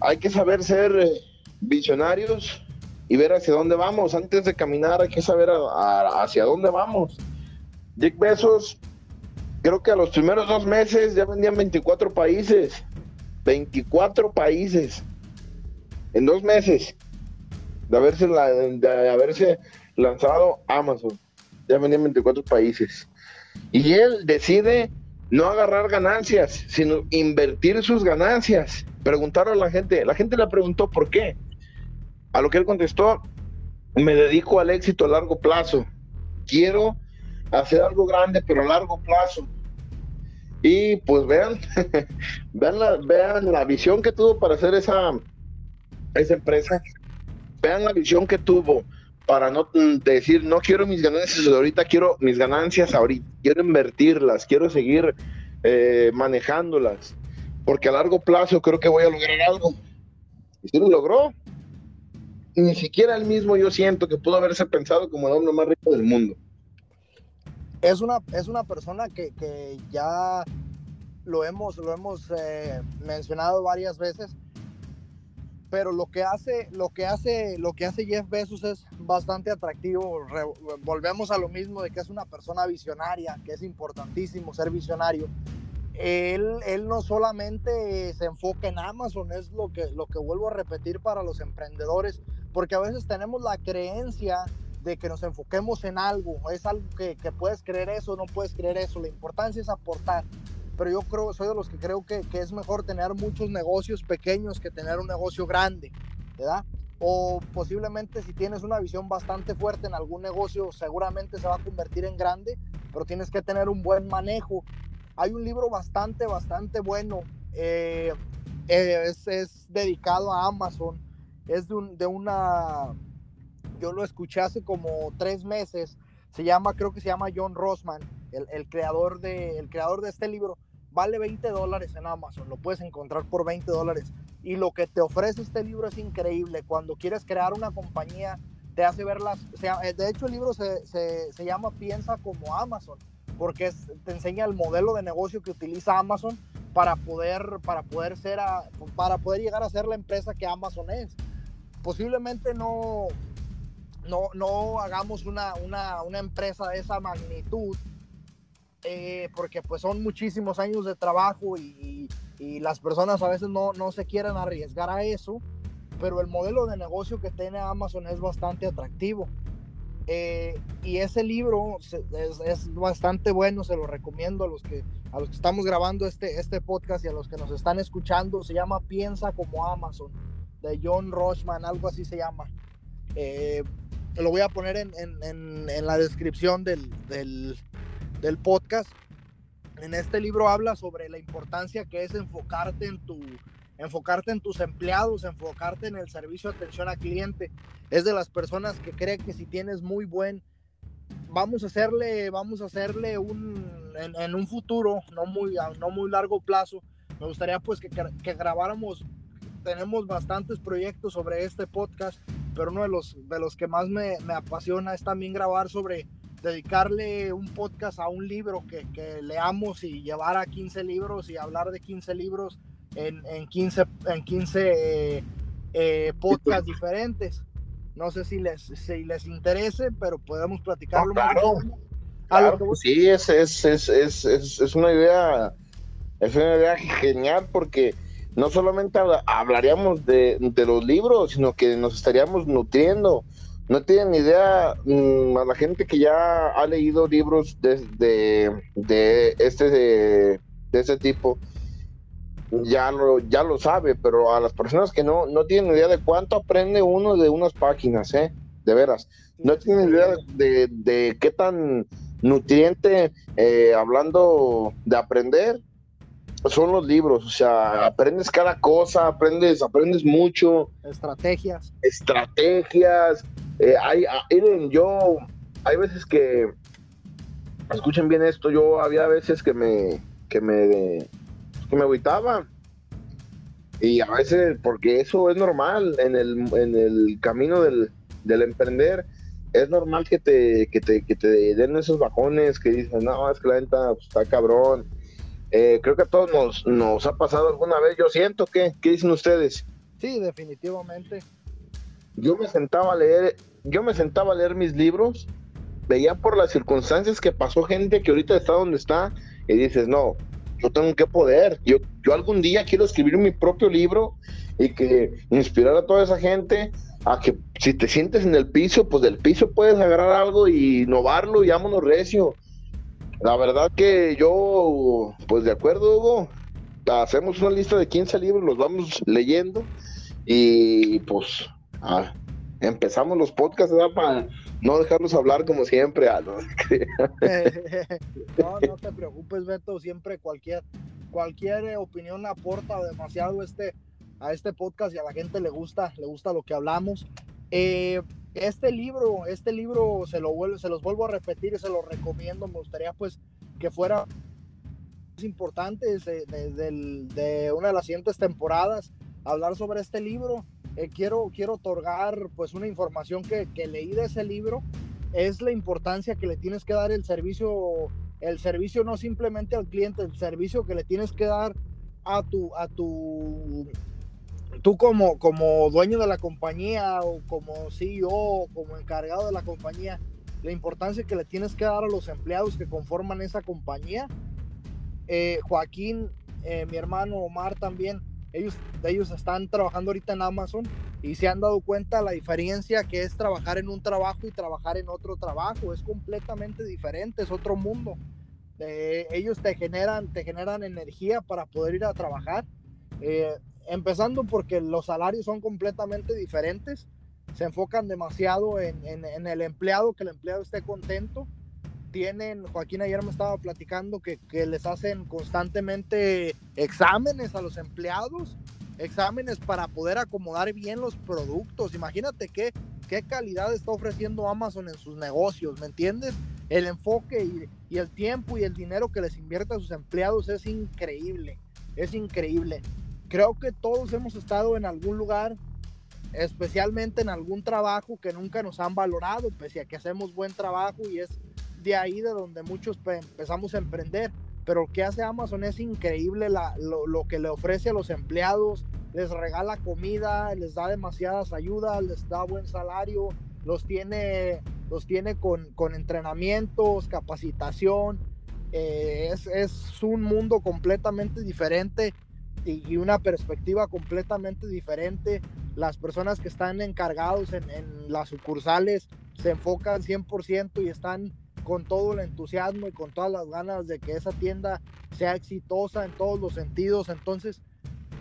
hay que saber ser eh, visionarios y ver hacia dónde vamos. Antes de caminar hay que saber hacia dónde vamos. Dick Besos, creo que a los primeros dos meses ya vendían 24 países. 24 países. En dos meses. De haberse, de haberse lanzado Amazon. Ya venía en 24 países. Y él decide no agarrar ganancias, sino invertir sus ganancias. Preguntaron a la gente, la gente le preguntó por qué. A lo que él contestó, me dedico al éxito a largo plazo. Quiero hacer algo grande, pero a largo plazo. Y pues vean, [LAUGHS] vean, la, vean la visión que tuvo para hacer esa, esa empresa. Vean la visión que tuvo para no decir, no quiero mis ganancias ahorita, quiero mis ganancias ahorita, quiero invertirlas, quiero seguir eh, manejándolas, porque a largo plazo creo que voy a lograr algo. Y si lo logró, ni siquiera él mismo yo siento que pudo haberse pensado como el hombre más rico del mundo. Es una, es una persona que, que ya lo hemos, lo hemos eh, mencionado varias veces, pero lo que hace, lo que hace, lo que hace Jeff Bezos es bastante atractivo. volvemos a lo mismo de que es una persona visionaria, que es importantísimo ser visionario. Él, él no solamente se enfoca en Amazon, es lo que, lo que vuelvo a repetir para los emprendedores, porque a veces tenemos la creencia de que nos enfoquemos en algo, es algo que, puedes creer eso, no puedes creer eso, la importancia es aportar pero yo creo, soy de los que creo que, es mejor tener muchos negocios pequeños que tener un negocio grande, ¿verdad? O posiblemente si tienes una visión bastante fuerte en algún negocio, seguramente se va a convertir en grande, pero tienes que tener un buen manejo. Hay un libro bastante, bastante bueno, eh, eh, es, dedicado a Amazon, es de, un, de una, yo lo escuché hace como tres meses, se llama, creo que se llama John Rossman, el, el, creador, de, el creador de este libro vale 20 dólares en Amazon, lo puedes encontrar por 20 dólares. Y lo que te ofrece este libro es increíble. Cuando quieres crear una compañía, te hace ver las... Eh, de hecho, el libro se, se, se llama Piensa como Amazon, porque te enseña el modelo de negocio que utiliza Amazon para poder, para poder, ser para poder llegar a ser la empresa que Amazon es. Posiblemente no, no, no hagamos una, una, una empresa de esa magnitud, eh, porque pues son muchísimos años de trabajo y, y, las personas a veces no, no se quieren arriesgar a eso, pero el modelo de negocio que tiene Amazon es bastante atractivo. Eh, y ese libro es, es, bastante bueno, se lo recomiendo a los que a los que estamos grabando este, este podcast y a los que nos están escuchando. Se llama Piensa como Amazon, de John Rochman, algo así se llama. Eh, lo voy a poner en, en, en la descripción del, del, del podcast. En este libro habla sobre la importancia que es enfocarte en tu enfocarte en tus empleados, enfocarte en el servicio de atención al cliente. Es de las personas que cree que si tienes muy buen vamos a hacerle vamos a hacerle un en, un futuro, no muy no muy largo plazo. Me gustaría pues que, que grabáramos tenemos bastantes proyectos sobre este podcast, pero uno de los, de los que más me, me apasiona es también grabar sobre dedicarle un podcast a un libro que, que, leamos y llevar a 15 libros y hablar de 15 libros en, en 15, en 15 eh, eh, podcasts diferentes. No sé si les, si les interese, pero podemos platicarlo. claro, claro sí, es, es, es, es, una idea, es una idea genial porque no solamente hablaríamos de, de los libros, sino que nos estaríamos nutriendo. No tienen idea mm, a la gente que ya ha leído libros de, de, este de, este tipo ya lo ya lo sabe pero a las personas que no no tienen idea de cuánto aprende uno de unas páginas eh de veras. No tienen idea de, qué tan nutriente eh, hablando de aprender son los libros, o sea, aprendes cada cosa, aprendes, aprendes mucho. Estrategias. Estrategias, eh, hay, ah, yo, hay veces que, escuchen bien esto, yo había veces que me, que me, que me agüitaba. Y a veces, porque eso es normal en el, en el camino del, del emprender, es normal que te, que te, que te den esos bajones que dicen, no, es que la venta pues, está cabrón. Eh, creo que a todos nos, nos ha pasado alguna vez, yo siento que, ¿qué dicen ustedes? Sí, definitivamente. Yo me sentaba a leer yo me sentaba a leer mis libros, veía por las circunstancias que pasó gente que ahorita está donde está y dices, no, yo tengo que poder, yo, yo algún día quiero escribir mi propio libro y que inspirar a toda esa gente a que si te sientes en el piso, pues del piso puedes agarrar algo y innovarlo y vámonos recio. La verdad que yo, pues de acuerdo, Hugo, hacemos una lista de 15 libros, los vamos leyendo y pues empezamos los podcasts para no dejarlos hablar como siempre. Ah, [LAUGHS] ¿no? no, te preocupes, Beto. Siempre cualquier, cualquier opinión aporta demasiado este, a este podcast y a la gente le gusta, le gusta lo que hablamos. Eh, este libro, este libro se, lo vuelvo, se los vuelvo a repetir y se lo recomiendo. Me gustaría pues que fuera importante de, de una de las siguientes temporadas hablar sobre este libro eh, quiero, quiero otorgar pues una información que, que, leí de ese libro, es la importancia que le tienes que dar el servicio, el servicio no simplemente al cliente, el servicio que le tienes que dar a tu, a tu, tú como, como dueño de la compañía o como CEO como encargado de la compañía, la importancia que le tienes que dar a los empleados que conforman esa compañía. Eh, Joaquín, eh, mi hermano Omar también, ellos, ellos están trabajando ahorita en Amazon y se han dado cuenta la diferencia que es trabajar en un trabajo y trabajar en otro trabajo. Es completamente diferente, es otro mundo. Eh, ellos te generan, te generan energía para poder ir a trabajar. Empezando porque los salarios son completamente diferentes se enfocan demasiado en, en, el empleado, que el empleado esté contento. Tienen, Joaquín ayer me estaba platicando que, que, les hacen constantemente exámenes a los empleados, exámenes para poder acomodar bien los productos. Imagínate qué, qué calidad está ofreciendo Amazon en sus negocios, ¿me entiendes? El enfoque y, y el tiempo y el dinero que les invierte a sus empleados es increíble, es increíble. Creo que todos hemos estado en algún lugar especialmente en algún trabajo que nunca nos han valorado, pese a que hacemos buen trabajo y es de ahí de donde muchos empezamos a emprender. Pero lo que hace Amazon es increíble lo, que le ofrece a los empleados, les regala comida, les da demasiadas ayudas, les da buen salario, los tiene, los tiene con, entrenamientos, capacitación. Eh, es, es un mundo completamente diferente y, una perspectiva completamente diferente. Las personas que están encargados en, las sucursales se enfocan 100% y están con todo el entusiasmo y con todas las ganas de que esa tienda sea exitosa en todos los sentidos. Entonces,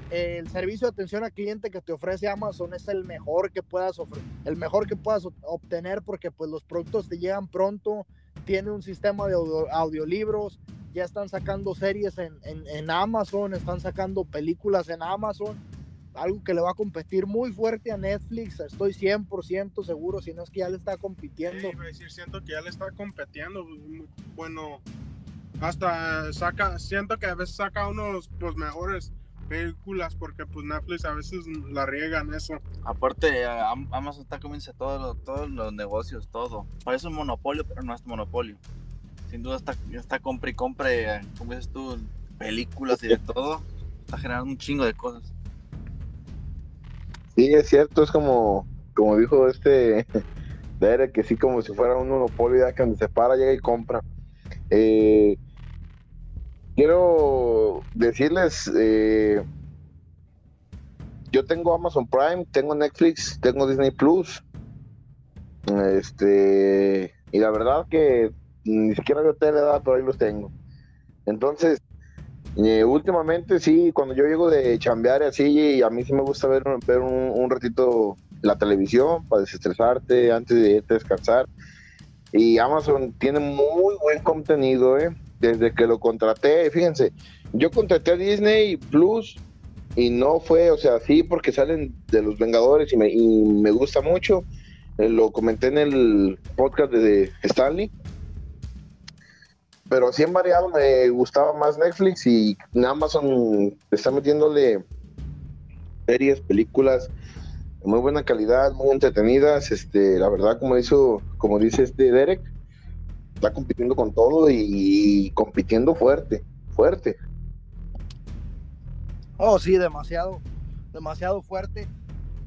el servicio de atención al cliente que te ofrece Amazon es el mejor que puedas el mejor que puedas obtener porque pues los productos te llegan pronto, tiene un sistema de audiolibros, ya están sacando series en, en, Amazon, están sacando películas en Amazon, algo que le va a competir muy fuerte a Netflix, estoy 100% seguro, si no es que ya le está compitiendo. Siento que ya le está compitiendo, bueno, hasta saca, siento que a veces saca unos los mejores películas porque pues Netflix a veces la riegan eso. Aparte, Amazon está comiendo todos todos los negocios, todo. Parece un monopolio, pero no es monopolio sin duda está, está compra y compre, como dices tú, películas y de todo. Está generando un chingo de cosas. Sí, es cierto, es como, como dijo este [LAUGHS] Derek, que sí, como si fuera un monopolio, ya que donde se para, llega y compra. Eh, quiero decirles, eh, yo tengo Amazon Prime, tengo Netflix, tengo Disney Plus. Este, y la verdad que ni siquiera de tele, pero ahí los tengo. Entonces, eh, últimamente sí, cuando yo llego de chambear y así, a mí sí me gusta ver, ver un, ratito la televisión para desestresarte antes de descansar. Y Amazon tiene muy buen contenido, ¿eh? Desde que lo contraté, fíjense, yo contraté a Disney Plus y no fue, o sea, sí, porque salen de los Vengadores y me, y me gusta mucho. Eh, lo comenté en el podcast de Stanley pero sí en variado me gustaba más Netflix y Amazon está metiéndole series, películas de muy buena calidad, muy entretenidas. Este, la verdad, como hizo, como dice este Derek, está compitiendo con todo y, compitiendo fuerte, fuerte. Oh, sí, demasiado, demasiado fuerte.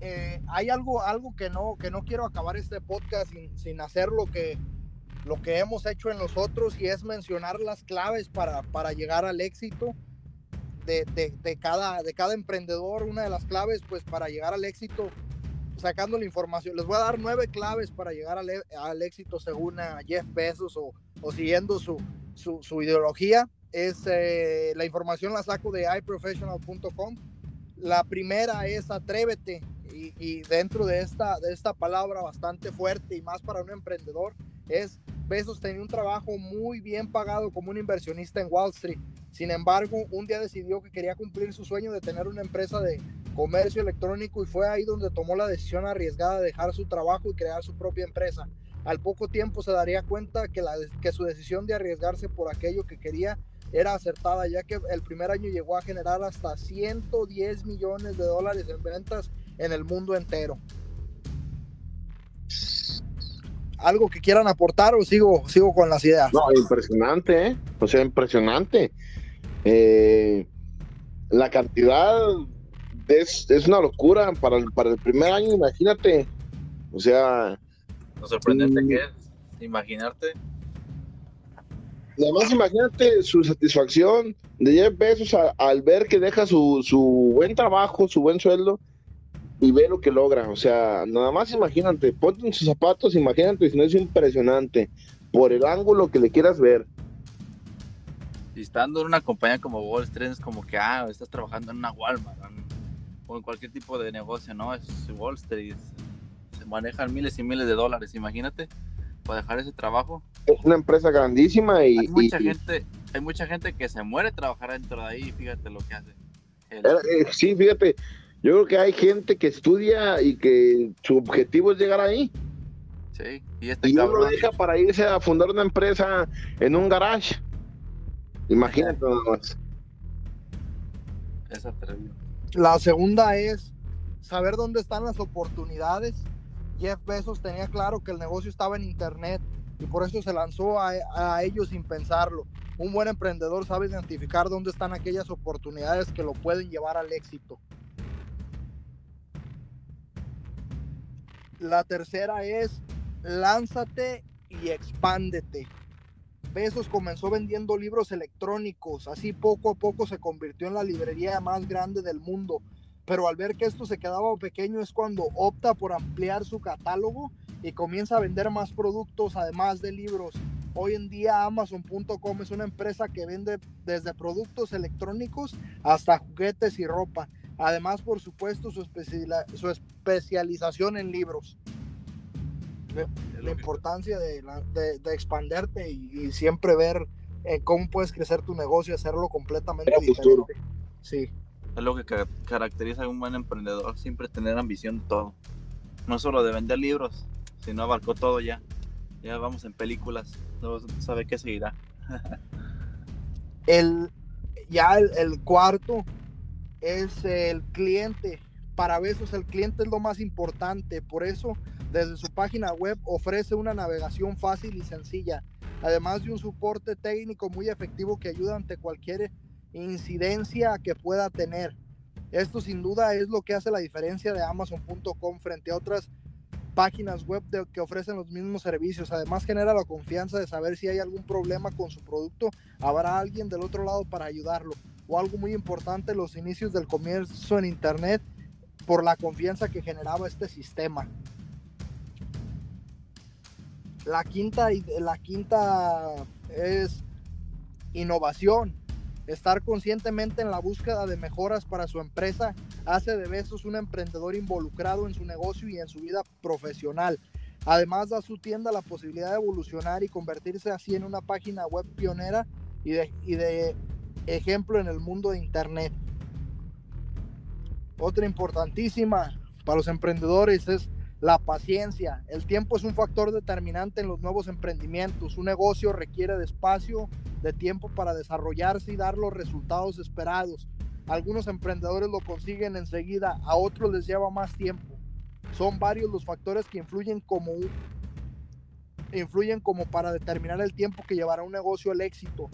Eh, hay algo, algo que no, que no quiero acabar este podcast sin, sin hacer lo que lo que hemos hecho en nosotros y es mencionar las claves para, para llegar al éxito de, de, cada, de cada emprendedor. Una de las claves, pues, para llegar al éxito, sacando la información. Les voy a dar nueve claves para llegar al, al éxito según Jeff Bezos o, o siguiendo su, su, su, ideología. Es, eh, la información la saco de iprofessional.com. La primera es atrévete y, y, dentro de esta, de esta palabra bastante fuerte y más para un emprendedor es Bezos tenía un trabajo muy bien pagado como un inversionista en Wall Street. Sin embargo, un día decidió que quería cumplir su sueño de tener una empresa de comercio electrónico y fue ahí donde tomó la decisión arriesgada de dejar su trabajo y crear su propia empresa. Al poco tiempo se daría cuenta que, la, que su decisión de arriesgarse por aquello que quería era acertada, ya que el primer año llegó a generar hasta 110 millones de dólares en ventas en el mundo entero algo que quieran aportar o sigo, sigo con las ideas. No, impresionante, ¿eh? O sea, impresionante. Eh, la cantidad es, es una locura para el, para el primer año, imagínate. O sea, Lo sorprendente Mm. que es imaginarte. nada más imagínate su satisfacción de Jeff Bezos a- al ver que deja su, su buen trabajo, su buen sueldo y ve lo que logra. O sea, nada más imagínate, ponte en sus zapatos, imagínate si no es impresionante por el ángulo que le quieras ver. Y estando en una compañía como Wall Street es como que, ah, estás trabajando en una Walmart en- o en cualquier tipo de negocio, ¿no? Es Wall Street. Se manejan miles y miles de dólares, imagínate, para dejar ese trabajo. Es una empresa grandísima y, Hay mucha y- gente, hay mucha gente que se muere trabajar dentro de ahí, y fíjate lo que hace. El- Era- eh, sí, fíjate, yo creo que hay gente que estudia y que su objetivo es llegar ahí. sí, y este Y uno lo cabrón, deja para irse a fundar una empresa en un garage. Imagínate nada más. es atrevido. La segunda es saber dónde están las oportunidades. Jeff Bezos tenía claro que el negocio estaba en Internet y por eso se lanzó a, a ello sin pensarlo. Un buen emprendedor sabe identificar dónde están aquellas oportunidades que lo pueden llevar al éxito. La tercera es lánzate y expándete. Bezos comenzó vendiendo libros electrónicos, así poco a poco se convirtió en la librería más grande del mundo, pero al ver que esto se quedaba pequeño es cuando opta por ampliar su catálogo y comienza a vender más productos además de libros. Hoy en día Amazon.com es una empresa que vende desde productos electrónicos hasta juguetes y ropa. Además, por supuesto, su especialización en libros La importancia de, la- de, de expanderte y, y siempre ver eh, cómo puedes crecer tu negocio y hacerlo completamente futuro. diferente. Sí, Es lo que ca- caracteriza a un buen emprendedor, siempre tener ambición de todo. No solo de vender libros, sino abarcó todo ya. Ya vamos en películas, no sabe qué seguirá. el, ya el, el cuarto es el cliente. Para Besos el cliente es lo más importante, por eso desde su página web ofrece una navegación fácil y sencilla, además de un soporte técnico muy efectivo que ayuda ante cualquier incidencia que pueda tener. Esto sin duda es lo que hace la diferencia de Amazon.com frente a otras páginas web que ofrecen los mismos servicios. Además genera la confianza de saber si hay algún problema con su producto, habrá alguien del otro lado para ayudarlo. O algo muy importante, los inicios del comercio en Internet por la confianza que generaba este sistema. La quinta, la quinta es innovación. Estar conscientemente en la búsqueda de mejoras para su empresa hace de Besos un emprendedor involucrado en su negocio y en su vida profesional. Además da a su tienda la posibilidad de evolucionar y convertirse así en una página web pionera y de, y de ejemplo en el mundo de Internet. Otra importantísima para los emprendedores es la paciencia. El tiempo es un factor determinante en los nuevos emprendimientos. Un negocio requiere de espacio, de tiempo para desarrollarse y dar los resultados esperados. Algunos emprendedores lo consiguen enseguida, a otros les lleva más tiempo. Son varios los factores que influyen como influyen como para determinar el tiempo que llevará un negocio al éxito.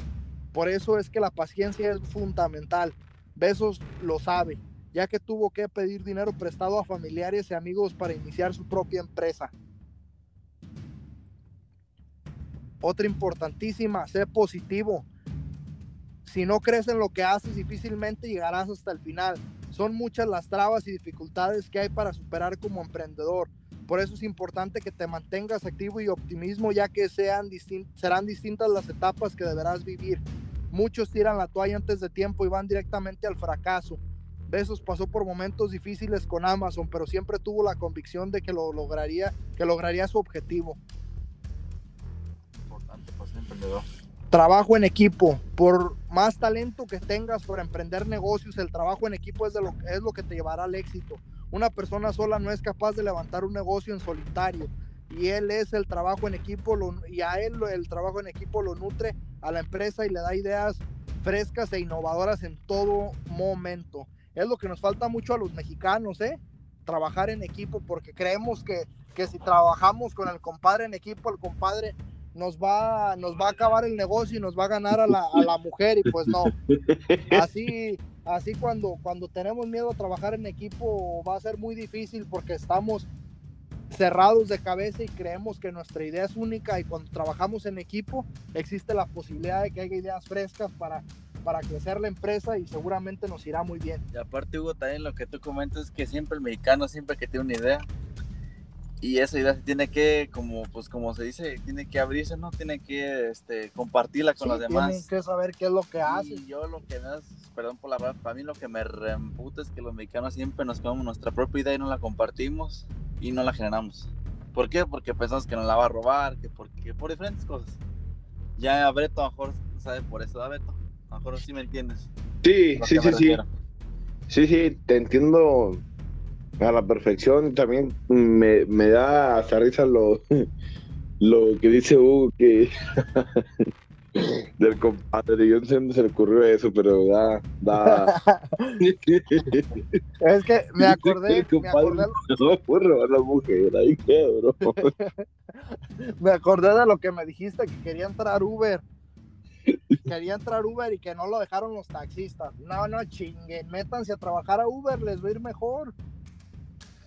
Por eso es que la paciencia es fundamental. Besos lo sabe, ya que tuvo que pedir dinero prestado a familiares y amigos para iniciar su propia empresa. Otra importantísima, sé positivo. Si no crees en lo que haces, difícilmente llegarás hasta el final. Son muchas las trabas y dificultades que hay para superar como emprendedor. Por eso es importante que te mantengas activo y optimismo, ya que sean distin- serán distintas las etapas que deberás vivir. Muchos tiran la toalla antes de tiempo y van directamente al fracaso. Besos pasó por momentos difíciles con Amazon, pero siempre tuvo la convicción de que lo lograría, que lograría su objetivo. Importante para ser emprendedor. Trabajo en equipo. Por más talento que tengas para emprender negocios, el trabajo en equipo es, de lo, es lo que te llevará al éxito. Una persona sola no es capaz de levantar un negocio en solitario. Y él es el trabajo en equipo, lo- y a él el trabajo en equipo lo nutre a la empresa y le da ideas frescas e innovadoras en todo momento. Es lo que nos falta mucho a los mexicanos, ¿eh? Trabajar en equipo, porque creemos que, que si trabajamos con el compadre en equipo, el compadre nos va, nos va a acabar el negocio y nos va a ganar a la, a la mujer y pues no. Así, así cuando, cuando tenemos miedo a trabajar en equipo va a ser muy difícil porque estamos cerrados de cabeza y creemos que nuestra idea es única y cuando trabajamos en equipo existe la posibilidad de que haya ideas frescas para, para crecer la empresa y seguramente nos irá muy bien. Y aparte Hugo, también lo que tú comentas es que siempre el mexicano, siempre que tiene una idea, y esa idea se tiene que, como pues como se dice, tiene que abrirse, ¿no? Tiene que este, compartirla con Sí, los demás. Tienen que saber qué es lo que hace. Y yo lo que me das, perdón por la palabra, para mí lo que me reemputa es que los mexicanos siempre nos comemos nuestra propia idea y no la compartimos y no la generamos. ¿Por qué? Porque pensamos que nos la va a robar, que porque por diferentes cosas. Ya Beto a lo mejor sabe por eso, ¿da Beto? A lo mejor sí me entiendes. Sí, sí, sí, sí. Sí, sí, te entiendo a la perfección. También me, me da hasta risa lo, [LAUGHS] lo que dice Hugo, que [LAUGHS] del compadre. Yo no sé dónde se le ocurrió eso, pero da. da... [LAUGHS] Es que me acordé, El me compadre acordé, no robar la mujer, ahí quedó, bro. me acordé de lo que me dijiste que quería entrar Uber. Quería entrar Uber y que no lo dejaron los taxistas. No, no chinguen, métanse a trabajar a Uber, les va a ir mejor.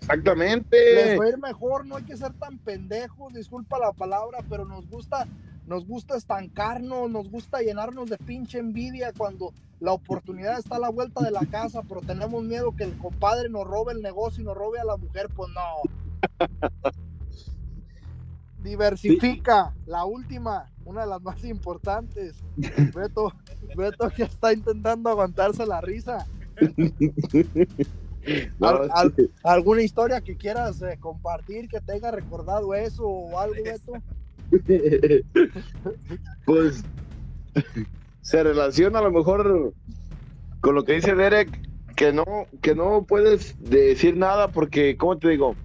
Les Exactamente. va a ir mejor, no hay que ser tan pendejos, disculpa la palabra, pero nos gusta, nos gusta estancarnos, nos gusta llenarnos de pinche envidia cuando la oportunidad está a la vuelta de la casa, pero tenemos miedo que el compadre nos robe el negocio y nos robe a la mujer, pues no. Diversifica, la última, una de las más importantes. [LAUGHS] Beto, Beto que está intentando aguantarse la risa. [LAUGHS] No, Al- al- sí. ¿Alguna historia que quieras eh, compartir que te haya recordado eso o algo, Beto? [LAUGHS] pues se relaciona a lo mejor con lo que dice Derek, que no, que no puedes decir nada porque, ¿cómo te digo?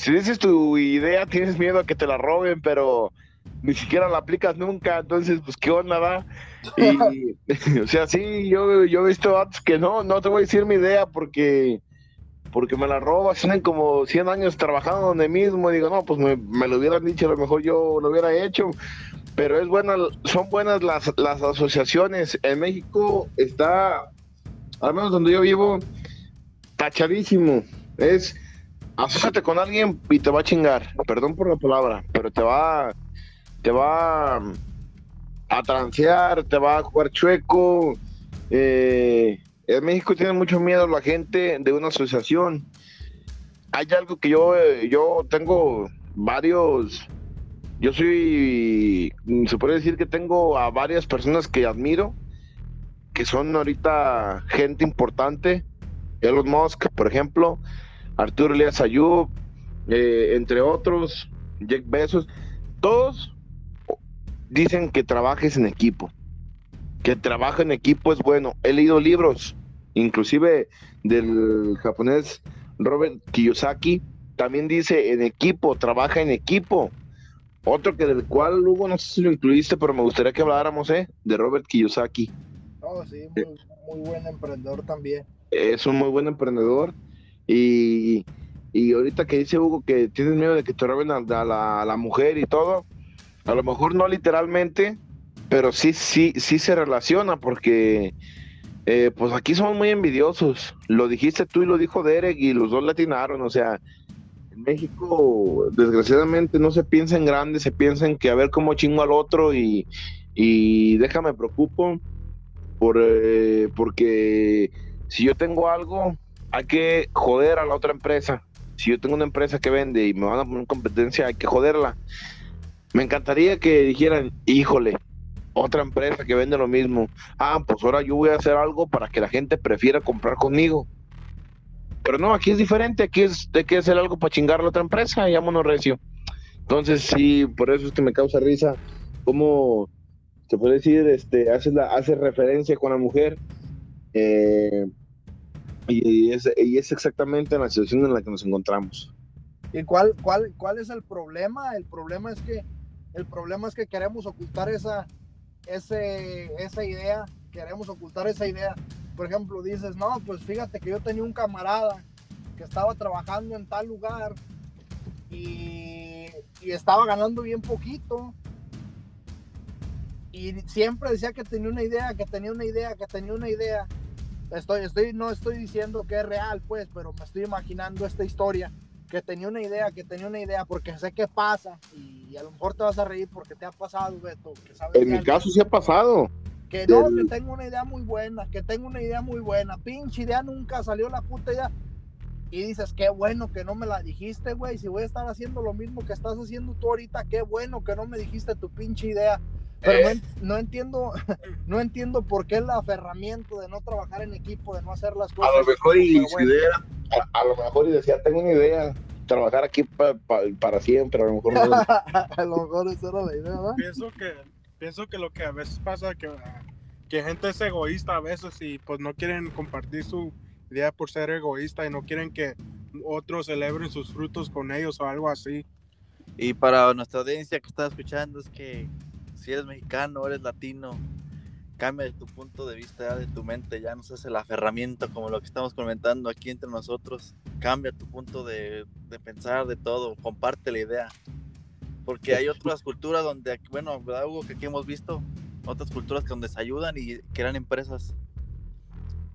Si dices tu idea, tienes miedo a que te la roben, pero ni siquiera la aplicas nunca, entonces, pues, ¿qué onda, va? Y, [LAUGHS] [LAUGHS] o sea, sí, yo, yo he visto datos que no, no te voy a decir mi idea porque porque me la robas, tienen como 100 años trabajando donde mismo, y digo, no, pues me, me lo hubieran dicho, a lo mejor yo lo hubiera hecho, pero es buena, son buenas las, las asociaciones. En México está, al menos donde yo vivo, tachadísimo. Es, asóciate con alguien y te va a chingar, perdón por la palabra, pero te va, te va a transear, te va a jugar chueco, eh, en México tiene mucho miedo la gente de una asociación. Hay algo que yo, yo tengo varios, yo soy, se puede decir que tengo a varias personas que admiro, que son ahorita gente importante. Elon Musk, por ejemplo, Arturo Elias Ayub, eh, entre otros, Jack Bezos, todos dicen que trabajes en equipo, que trabajo en equipo es bueno. He leído libros, inclusive del japonés Robert Kiyosaki, también dice en equipo, trabaja en equipo. Otro que del cual, Hugo, no sé si lo incluiste, pero me gustaría que habláramos, ¿eh? De Robert Kiyosaki. Oh, sí, muy, muy buen emprendedor también. Es un muy buen emprendedor. Y, y ahorita que dice Hugo que tienes miedo de que te roben a, a la, a la mujer y todo, a lo mejor no literalmente, pero sí, sí, sí se relaciona porque eh, pues aquí somos muy envidiosos. Lo dijiste tú y lo dijo Derek y los dos latinaron. O sea, en México desgraciadamente no se piensa en grande, se piensa en que a ver cómo chingo al otro y, y déjame preocupo por, eh, porque si yo tengo algo, hay que joder a la otra empresa. Si yo tengo una empresa que vende y me van a poner competencia, hay que joderla. Me encantaría que dijeran, híjole, otra empresa que vende lo mismo. Ah, pues ahora yo voy a hacer algo para que la gente prefiera comprar conmigo. Pero no, aquí es diferente, aquí es hay que hacer algo para chingar a la otra empresa y vámonos recio. Entonces sí, por eso es que me causa risa cómo se puede decir, este, hace, la, hace referencia con la mujer. eh, y, es, y es exactamente la situación en la que nos encontramos. ¿Y cuál, cuál, cuál es el problema? El problema es que el problema es que queremos ocultar esa, ese, esa idea, queremos ocultar esa idea. Por ejemplo, dices, no, pues fíjate que yo tenía un camarada que estaba trabajando en tal lugar y, y estaba ganando bien poquito y siempre decía que tenía una idea, que tenía una idea, que tenía una idea. Estoy, estoy, no estoy diciendo que es real, pues, pero me estoy imaginando esta historia, que tenía una idea, que tenía una idea, porque sé qué pasa, y a lo mejor te vas a reír porque te ha pasado, Beto. Que sabes En mi caso sí ha pasado. Que no, que tengo una idea muy buena, que tengo una idea muy buena. Pinche idea nunca salió la puta idea. Y dices, qué bueno que no me la dijiste, güey. Si voy a estar haciendo lo mismo que estás haciendo tú ahorita, qué bueno que no me dijiste tu pinche idea. Pero no, no, entiendo, [LAUGHS] no entiendo por qué el aferramiento de no trabajar en equipo, de no hacer las cosas. A lo mejor y su idea, a, a, lo mejor y decía, tengo una idea, trabajar aquí pa, pa, para siempre, a lo mejor no. [LAUGHS] a lo mejor esa era la idea, ¿verdad? Pienso que, pienso que lo que a veces pasa que, que gente es egoísta a veces y pues no quieren compartir su idea por ser egoísta y no quieren que otros celebren sus frutos con ellos o algo así. Y para nuestra audiencia que está escuchando es que si eres mexicano, eres latino, cambia tu punto de vista, de tu mente, ya no seas el aferramiento como lo que estamos comentando aquí entre nosotros, cambia tu punto de, de pensar de todo, comparte la idea, porque hay otras culturas donde, bueno, ¿verdad, Hugo? Que aquí hemos visto otras culturas donde se ayudan y crean empresas.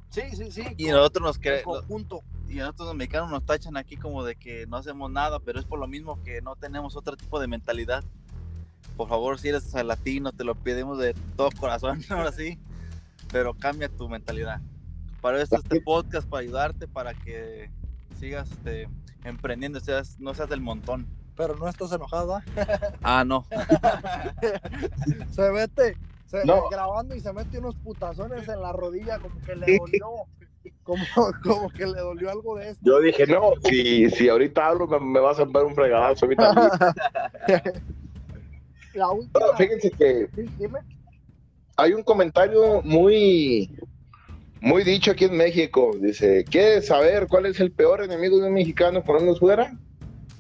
Sí, sí, sí. Y nosotros nos que conjunto. Y nosotros los mexicanos nos tachan aquí como de que no hacemos nada, pero es por lo mismo que no tenemos otro tipo de mentalidad por favor, si eres latino, te lo pedimos de todo corazón, [LAUGHS] ahora sí, pero cambia tu mentalidad. Para eso este podcast, para ayudarte, para que sigas este, emprendiendo, seas, no seas del montón. Pero no estás enojado, [LAUGHS] Ah, no. [LAUGHS] se mete, se, No. grabando y se mete unos putazones en la rodilla, como que le dolió, como, como que le dolió algo de esto. Yo dije, no, si, si ahorita hablo me, me vas a dar un fregadazo a mí también. La última, fíjense que sí, dime. hay un comentario muy, muy dicho aquí en México. Dice, ¿quieres saber cuál es el peor enemigo de un mexicano por fuera?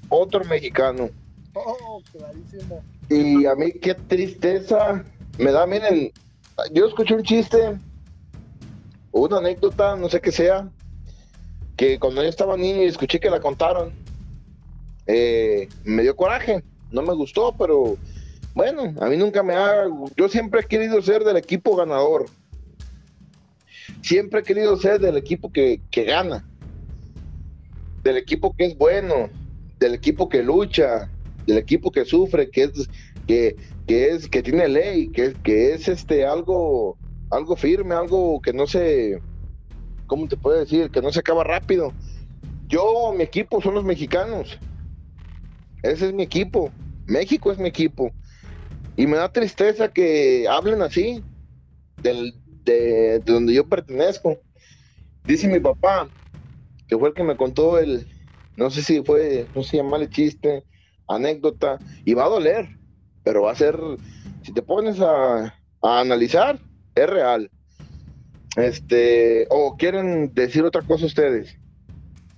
Otro mexicano. Oh, clarísimo. Y a mí qué tristeza me da, miren, yo escuché un chiste, una anécdota, no sé qué sea, que cuando yo estaba niño y escuché que la contaron, eh, me dio coraje, no me gustó, pero bueno, a mí nunca me ha, yo siempre he querido ser del equipo ganador, siempre he querido ser del equipo que, que gana, del equipo que es bueno, del equipo que lucha, del equipo que sufre, que es que, que es que tiene ley, que, que es este algo algo firme, algo que no se ¿cómo te puedo decir? que no se acaba rápido. Yo, mi equipo son los mexicanos. Ese es mi equipo. México es mi equipo. Y me da tristeza que hablen así del, de, de donde yo pertenezco. Dice mi papá, que fue el que me contó el, no sé si fue, no sé si llamarle chiste, anécdota, y va a doler, pero va a ser, si te pones a, a analizar, es real. Este, o quieren decir otra cosa ustedes.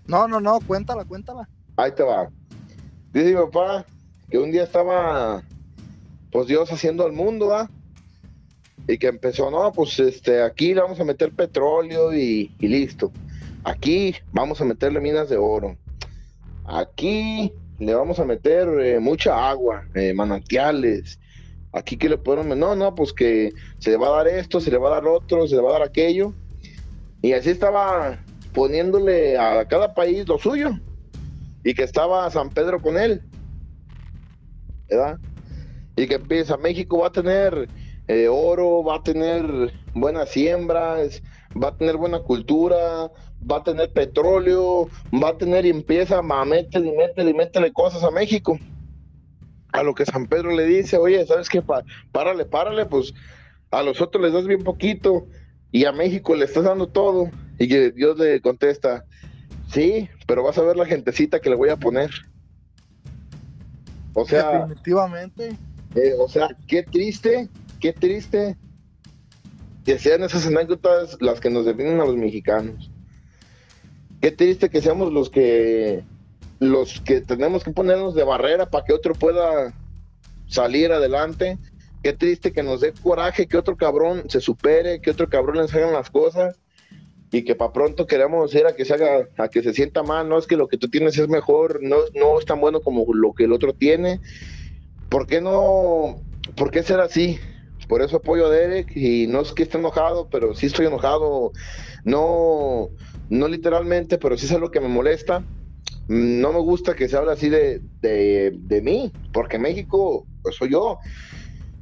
No, no, no, cuéntala, cuéntala. Ahí te va. Dice mi papá que un día estaba, pues Dios haciendo al mundo, ¿va? Y que empezó, no, pues este, aquí le vamos a meter petróleo y, y listo. Aquí vamos a meterle minas de oro. Aquí le vamos a meter eh, mucha agua, eh, manantiales. Aquí que le podemos, no, no, pues que se le va a dar esto, se le va a dar otro, se le va a dar aquello. Y así estaba poniéndole a cada país lo suyo. Y que estaba San Pedro con él. ¿Verdad? Y que empieza, México va a tener eh, oro, va a tener buenas siembras, va a tener buena cultura, va a tener petróleo, va a tener y empieza a métele y métele y métele cosas a México. A lo que San Pedro le dice, oye, ¿sabes qué? Pa- párale, párale, pues a los otros les das bien poquito y a México le estás dando todo. Y que Dios le contesta, sí, pero vas a ver la gentecita que le voy a poner. O sea, Definitivamente. Eh, o sea, qué triste, qué triste que sean esas anécdotas las que nos definen a los mexicanos. Qué triste que seamos los que los que tenemos que ponernos de barrera para que otro pueda salir adelante. Qué triste que nos dé coraje que otro cabrón se supere, que otro cabrón les hagan las cosas y que para pronto queremos ir a que se haga, a que se sienta mal, no es que lo que tú tienes es mejor, no, no es tan bueno como lo que el otro tiene. ¿Por qué no? ¿Por qué ser así? por eso apoyo a Derek y no es que esté enojado, pero sí estoy enojado, no, no literalmente, pero sí es algo que me molesta. No me gusta que se hable así de, de, mí, porque México, pues soy yo.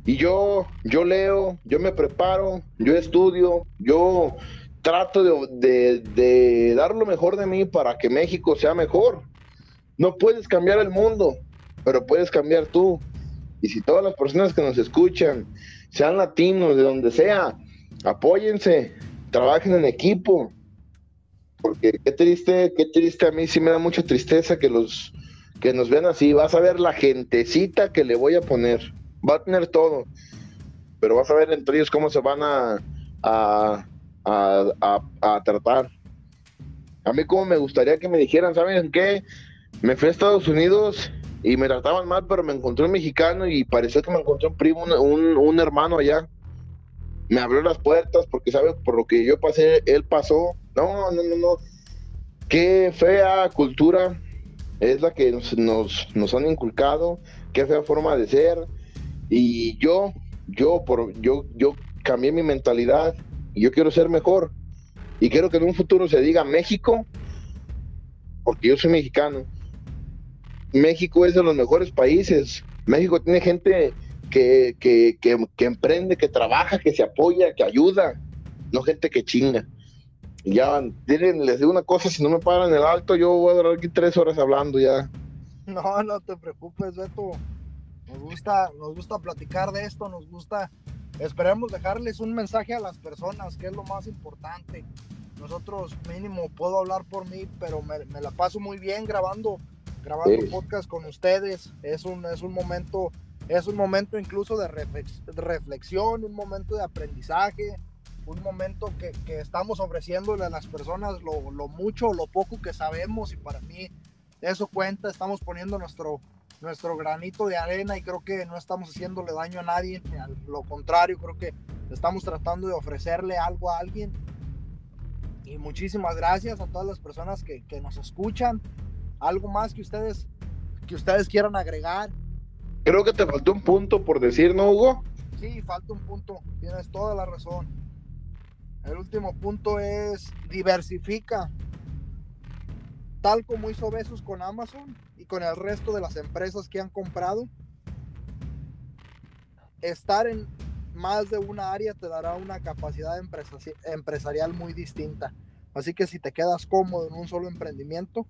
Y yo, yo leo, yo me preparo, yo estudio, yo trato de, de, dar lo mejor de mí para que México sea mejor. No puedes cambiar el mundo, pero puedes cambiar tú. Y si todas las personas que nos escuchan, sean latinos, de donde sea, apóyense, trabajen en equipo. Porque qué triste, qué triste, a mí sí me da mucha tristeza que los que nos vean así. Vas a ver la gentecita que le voy a poner. Va a tener todo. Pero vas a ver entre ellos cómo se van a, a, a, a tratar. A mí como me gustaría que me dijeran, ¿saben qué? Me fui a Estados Unidos y me trataban mal, pero me encontré un mexicano y parecía que me encontré un primo, un, un, hermano allá. Me abrió las puertas porque, ¿sabe? Por lo que yo pasé, él pasó. No, no, no, no. Qué fea cultura es la que nos, nos, nos han inculcado, qué fea forma de ser. Y yo, yo, por, yo, yo cambié mi mentalidad y yo quiero ser mejor. Y quiero que en un futuro se diga México, porque yo soy mexicano México es de los mejores países. México tiene gente que, que, que, emprende, que trabaja, que se apoya, que ayuda, no gente que chinga. Ya, les digo una cosa, si no me paran el alto, yo voy a durar aquí tres horas hablando ya. No, no te preocupes, Beto. Nos gusta, nos gusta platicar de esto, nos gusta, esperemos dejarles un mensaje a las personas, que es lo más importante. Nosotros mínimo puedo hablar por mí, pero me la paso muy bien grabando grabando un podcast con ustedes. Es un, es un momento, es un momento incluso de reflexión, un momento de aprendizaje, un momento que, que estamos ofreciéndole a las personas lo, lo, mucho o lo poco que sabemos y para mí eso cuenta, estamos poniendo nuestro, nuestro granito de arena y creo que no estamos haciéndole daño a nadie, al lo contrario, creo que estamos tratando de ofrecerle algo a alguien. Y muchísimas gracias a todas las personas que, que nos escuchan, algo más que ustedes que ustedes quieran agregar. Creo que te faltó un punto por decir, ¿no, Hugo? Sí, falta un punto. Tienes toda la razón. El último punto es diversifica. Tal como hizo Besos con Amazon y con el resto de las empresas que han comprado. Estar en más de una área te dará una capacidad empresarial muy distinta. Así que si te quedas cómodo en un solo emprendimiento,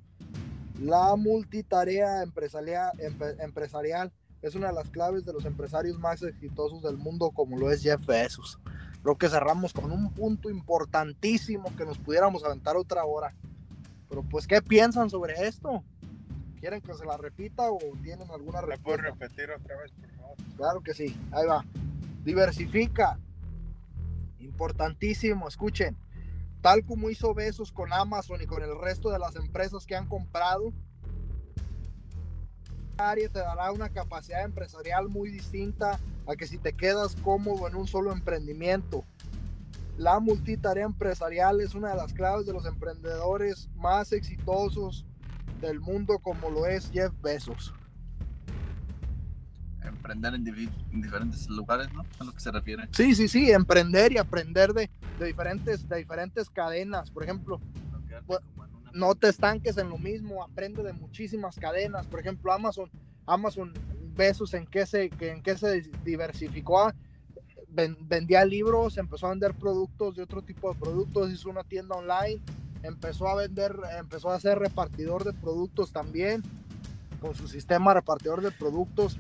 la multitarea empresarial, empresarial es una de las claves de los empresarios más exitosos del mundo, como lo es Jeff Bezos. Creo que cerramos con un punto importantísimo que nos pudiéramos aventar otra hora. Pero pues, ¿qué piensan sobre esto? ¿Quieren que se la repita o tienen alguna respuesta? puedo repetir otra vez, por favor? Claro que sí, ahí va. Diversifica. Importantísimo, escuchen tal como hizo Besos con Amazon y con el resto de las empresas que han comprado, área te dará una capacidad empresarial muy distinta a que si te quedas cómodo en un solo emprendimiento. La multitarea empresarial es una de las claves de los emprendedores más exitosos del mundo como lo es Jeff Bezos emprender en, diferentes lugares, ¿no? A lo que se refiere. Sí, sí, sí, emprender y aprender de, de diferentes, de diferentes cadenas. Por ejemplo, no, te estanques en lo mismo, aprende de muchísimas cadenas. Por ejemplo, Amazon, Amazon Besos en qué se, en qué se diversificó. vendía libros, empezó a vender productos de otro tipo de productos, hizo una tienda online, empezó a vender, empezó a ser repartidor de productos también, con su sistema repartidor de productos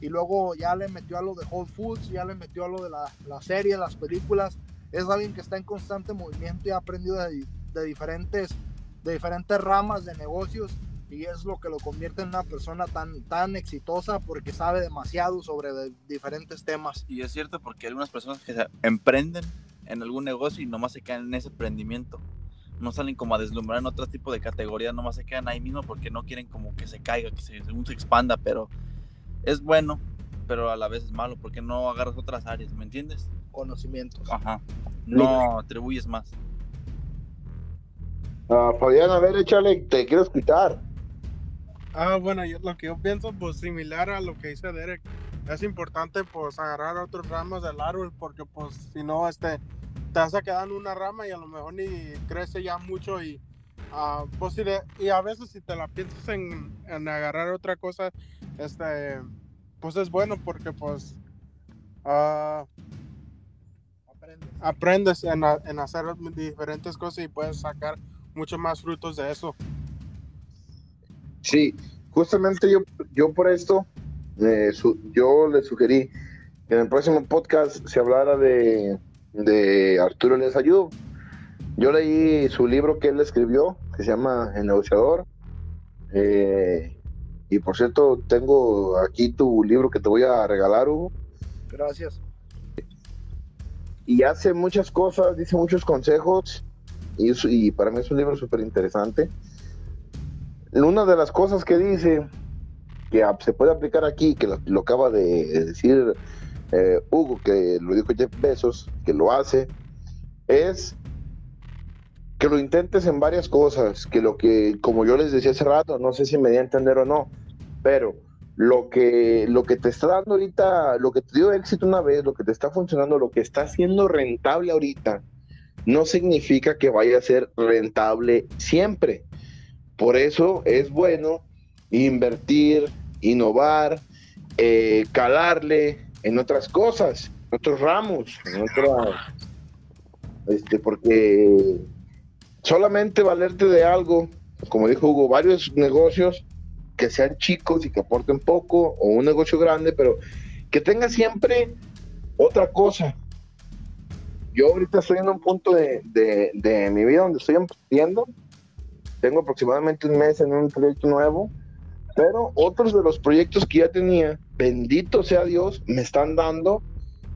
y luego ya le metió a lo de Whole Foods, ya le metió a lo de la, la serie, las películas. Es alguien que está en constante movimiento y ha aprendido de, de, diferentes, de diferentes ramas de negocios y es lo que lo convierte en una persona tan, tan exitosa porque sabe demasiado sobre diferentes temas. Y es cierto porque hay algunas personas que se emprenden en algún negocio y nomás se quedan en ese emprendimiento. No salen como a deslumbrar en otro tipo de categoría, nomás se quedan ahí mismo porque no quieren como que se caiga, que se, se expanda, pero es bueno, pero a la vez es malo porque no agarras otras áreas, ¿me entiendes? Conocimientos. Ajá. No atribuyes más. Ah, Fabián, a ver, échale, te quiero escuchar. Ah, bueno, yo, lo que yo pienso, pues similar a lo que dice Derek, es importante pues agarrar otros ramos del árbol porque pues si no este te vas a quedar en una rama y a lo mejor ni crece ya mucho y ah, pues, si de- y a veces si te la piensas en, en agarrar otra cosa este pues es bueno porque pues ah, Aprendes. aprendes en, en hacer diferentes cosas y puedes sacar mucho más frutos de eso. Sí, justamente yo, yo por esto, eh, su- yo le sugerí que en el próximo podcast se hablara de, de Arturo Les Ayudo. Yo leí su libro que él escribió, que se llama El negociador. Eh, y por cierto, tengo aquí tu libro que te voy a regalar, Hugo. Gracias. y hace muchas cosas, dice muchos consejos y, para mí es un libro súper interesante. Una de las cosas que dice que se puede aplicar aquí, que lo, lo acaba de decir eh, Hugo, que lo dijo Jeff Bezos, que lo hace, es que lo intentes en varias cosas, que lo que, como yo les decía hace rato, no sé si me di a entender o no, pero lo que, lo que te está dando ahorita, lo que te dio éxito una vez, lo que te está funcionando, lo que está siendo rentable ahorita, no significa que vaya a ser rentable siempre. Por eso es bueno invertir, innovar, eh, calarle en otras cosas, en otros ramos, en otras, este, porque solamente valerte de algo, como dijo Hugo, varios negocios que sean chicos y que aporten poco, o un negocio grande, pero que tenga siempre otra cosa. Yo ahorita estoy en un punto de, de- de mi vida donde estoy emprendiendo. Tengo aproximadamente un mes en un proyecto nuevo, pero otros de los proyectos que ya tenía, bendito sea Dios, me están dando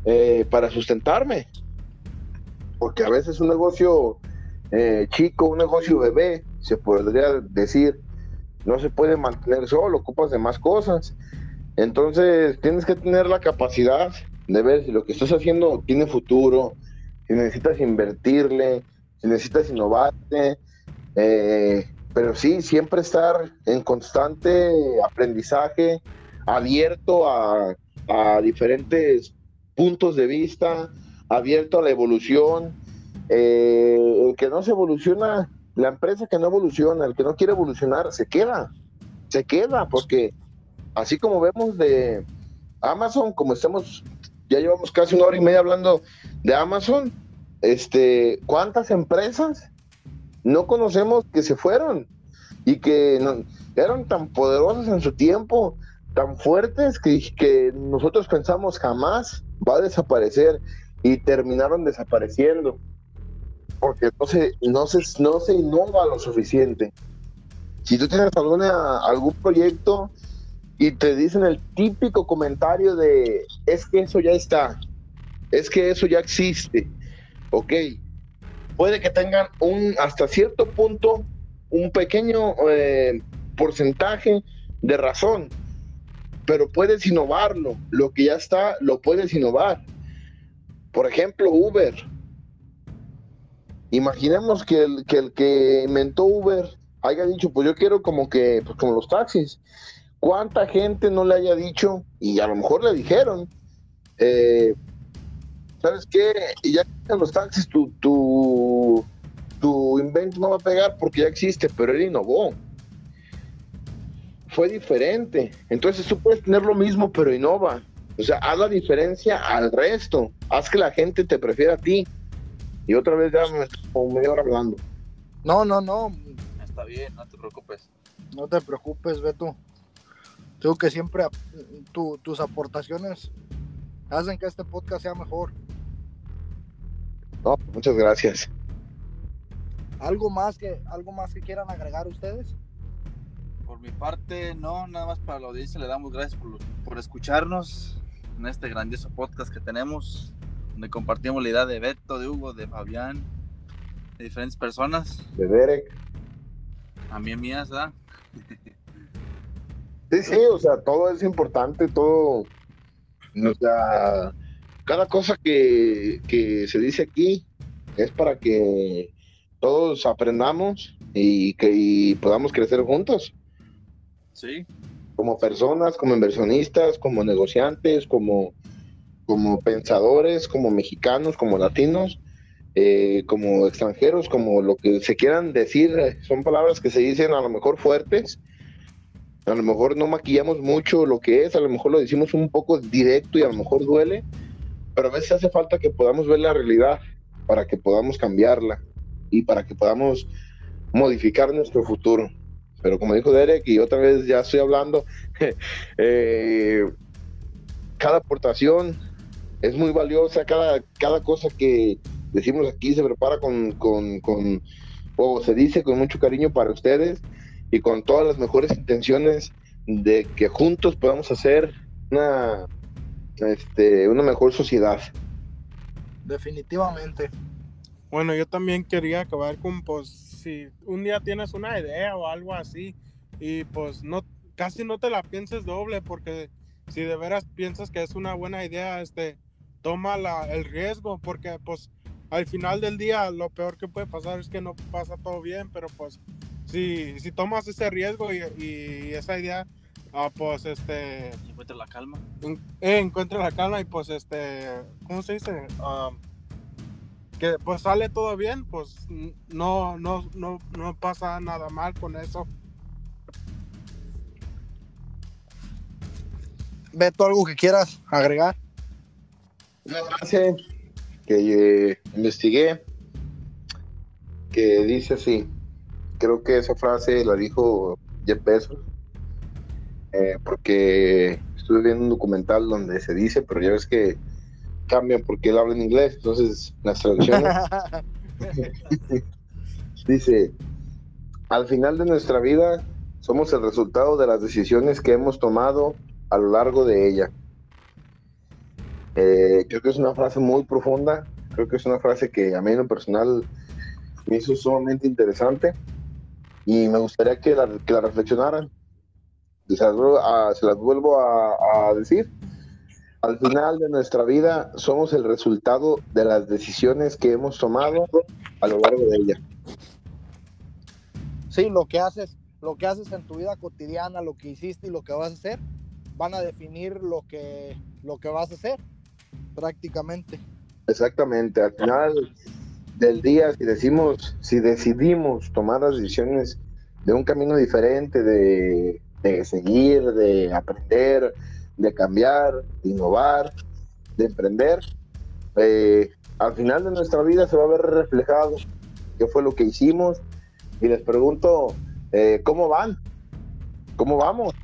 eh, para sustentarme. Porque a veces un negocio eh, chico, un negocio bebé, se podría decir, no se puede mantener solo, ocupas de más cosas. Entonces tienes que tener la capacidad de ver si lo que estás haciendo tiene futuro, si necesitas invertirle, si necesitas innovarte, eh, pero sí, siempre estar en constante aprendizaje, abierto a, a diferentes puntos de vista, abierto a la evolución. Eh, el que no se evoluciona, la empresa que no evoluciona, el que no quiere evolucionar, se queda, se queda, porque así como vemos de Amazon, como estamos, ya llevamos casi una hora y media hablando de Amazon, este, ¿cuántas empresas no conocemos que se fueron y que eran tan poderosas en su tiempo, tan fuertes que, que nosotros pensamos jamás va a desaparecer y terminaron desapareciendo porque no se, no se, no se innova lo suficiente. Si tú tienes alguna, algún proyecto y te dicen el típico comentario de es que eso ya está, es que eso ya existe, ok, puede que tengan un hasta cierto punto un pequeño eh, porcentaje de razón, pero puedes innovarlo, lo que ya está lo puedes innovar. Por ejemplo, Uber. Imaginemos que el, que inventó Uber haya dicho, pues yo quiero como que, pues como los taxis. ¿Cuánta gente no le haya dicho, y a lo mejor le dijeron, eh, ¿sabes qué? Y ya en los taxis tu, tu, tu invento no va a pegar porque ya existe, pero él innovó. Fue diferente. Entonces tú puedes tener lo mismo, pero innova. O sea, haz la diferencia al resto. Haz que la gente te prefiera a ti. Y otra vez ya me estoy como media hora hablando. No, no, no. Está bien, no te preocupes. No te preocupes, Beto. Tengo que siempre tu- tus aportaciones hacen que este podcast sea mejor. No, muchas gracias. ¿Algo más que, algo más que quieran agregar ustedes? Por mi parte, no, nada más para la audiencia le damos gracias por, por escucharnos en este grandioso podcast que tenemos, donde compartimos la idea de Beto, de Hugo, de Fabián, de diferentes personas, De Derek. también mías, ¿verdad? Sí, sí, o sea, todo es importante, todo. O sea, cada cosa que, que se dice aquí es para que todos aprendamos y que y podamos crecer juntos. Sí, como personas, como inversionistas, como negociantes, como, como pensadores, como mexicanos, como latinos, eh, como extranjeros, como lo que se quieran decir, son palabras que se dicen a lo mejor fuertes, a lo mejor no maquillamos mucho lo que es, a lo mejor lo decimos un poco directo y a lo mejor duele, pero a veces hace falta que podamos ver la realidad para que podamos cambiarla y para que podamos modificar nuestro futuro. Pero como dijo Derek, y otra vez ya estoy hablando, [LAUGHS] eh, cada aportación es muy valiosa, cada, cada cosa que decimos aquí se prepara con, con, con, o se dice con mucho cariño para ustedes y con todas las mejores intenciones de que juntos podamos hacer una, este, una mejor sociedad. Definitivamente. Bueno, yo también quería acabar con, pues, si un día tienes una idea o algo así y pues no, casi no te la pienses doble porque si de veras piensas que es una buena idea, este, toma la, el riesgo porque pues al final del día lo peor que puede pasar es que no pasa todo bien, pero pues si, si tomas ese riesgo y, y esa idea, ah, pues este... Encuentra la calma. eh, encuentra la calma y pues este, ¿cómo se dice? Ah, que pues sale todo bien, pues no, no, no, no pasa nada mal con eso. Beto, ¿algo que quieras agregar? Una frase que eh, investigué que dice así, creo que esa frase la dijo Jeff Bezos, eh, porque estuve viendo un documental donde se dice, pero ya ves que cambian porque él habla en inglés, entonces las traducciones [LAUGHS] dice, al final de nuestra vida somos el resultado de las decisiones que hemos tomado a lo largo de ella. Eh, creo que es una frase muy profunda, creo que es una frase que a mí en lo personal me hizo sumamente interesante y me gustaría que la, que la reflexionaran. Se las, a, se las vuelvo a, a decir. Al final de nuestra vida somos el resultado de las decisiones que hemos tomado a lo largo de ella. Sí, lo que haces, lo que haces en tu vida cotidiana, lo que hiciste y lo que vas a hacer, van a definir lo que, lo que vas a hacer, prácticamente. Exactamente, al final del día, si decimos, si decidimos tomar las decisiones de un camino diferente, de, de seguir, de aprender, de cambiar, de innovar, de emprender, eh, al final de nuestra vida se va a ver reflejado qué fue lo que hicimos. Y les pregunto, eh, ¿cómo van? ¿Cómo vamos?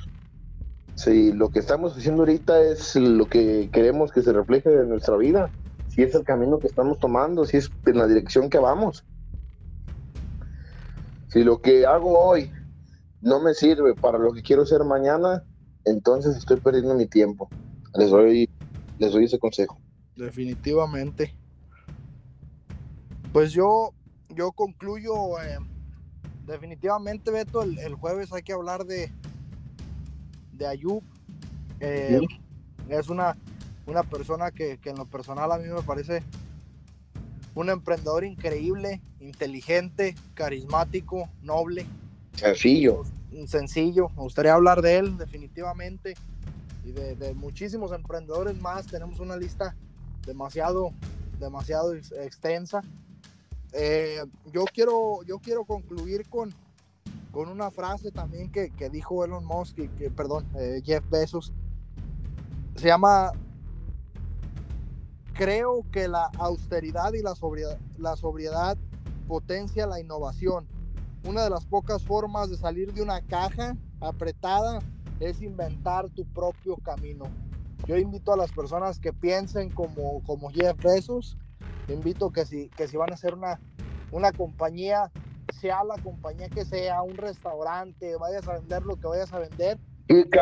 Si lo que estamos haciendo ahorita es lo que queremos que se refleje en nuestra vida, si es el camino que estamos tomando, si es en la dirección que vamos. Si lo que hago hoy no me sirve para lo que quiero ser mañana, entonces estoy perdiendo mi tiempo. Les doy, les doy ese consejo. Definitivamente. Pues yo, yo concluyo, eh, definitivamente, Beto, el, el, jueves hay que hablar de, de Ayub. Eh, Sí. Es una, una persona que, que en lo personal a mí me parece un emprendedor increíble, inteligente, carismático, noble, Sencillo. sencillo. Me gustaría hablar de él definitivamente y de, de muchísimos emprendedores más. Tenemos una lista demasiado, demasiado ex- extensa. Eh, yo, quiero, yo quiero concluir con, con una frase también que, que dijo Elon Musk, que, perdón, eh, Jeff Bezos. Se llama, creo que la austeridad y la sobriedad, la sobriedad potencia la innovación. Una de las pocas formas de salir de una caja apretada es inventar tu propio camino. Yo invito a las personas que piensen como, como Jeff Bezos, invito que si, que si van a hacer una, una compañía, sea la compañía que sea, un restaurante, vayas a vender lo que vayas a vender,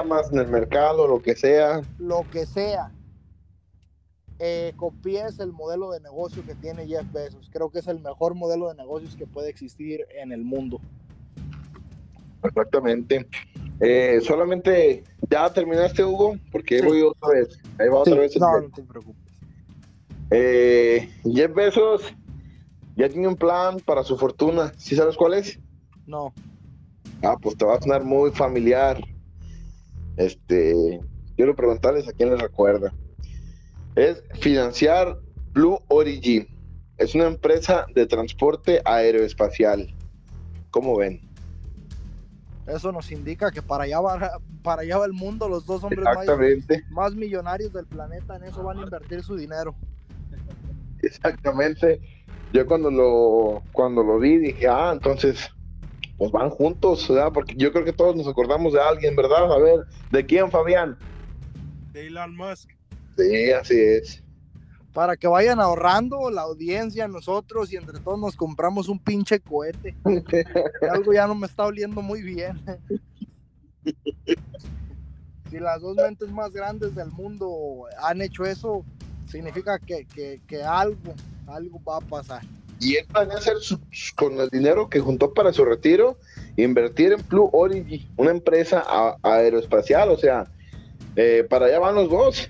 más en el mercado, lo que sea. lo que sea, eh, copies el modelo de negocio que tiene Jeff Bezos. Creo que es el mejor modelo de negocios que puede existir en el mundo. Exactamente. Eh, solamente, ¿ya terminaste, Hugo? Porque Sí. voy otra vez. Ahí va otra vez. el no, no te preocupes. Eh, Jeff Bezos ya tiene un plan para su fortuna. ¿Sí sabes cuál es? No, Ah, pues te va a sonar muy familiar. Este, quiero preguntarles a quién les recuerda. Es financiar Blue Origin. Es una empresa de transporte aeroespacial. ¿Cómo ven? Eso nos indica que para allá va, para allá va el mundo, los dos hombres más, más millonarios del planeta, en eso van a invertir su dinero. Exactamente. Yo cuando lo, cuando lo vi dije, ah, entonces, pues van juntos, ¿verdad? Porque yo creo que todos nos acordamos de alguien, ¿verdad? A ver, ¿de quién, Fabián? De Elon Musk. Sí, así es. Para que vayan ahorrando la audiencia, nosotros y entre todos nos compramos un pinche cohete. [LAUGHS] Algo ya no me está oliendo muy bien. Si las dos mentes más grandes del mundo han hecho eso, significa que, que- algo, algo va a pasar. Y él planea hacer con el dinero que juntó para su retiro, invertir en Blue Origin, una empresa aeroespacial, o sea, eh, para allá van los dos.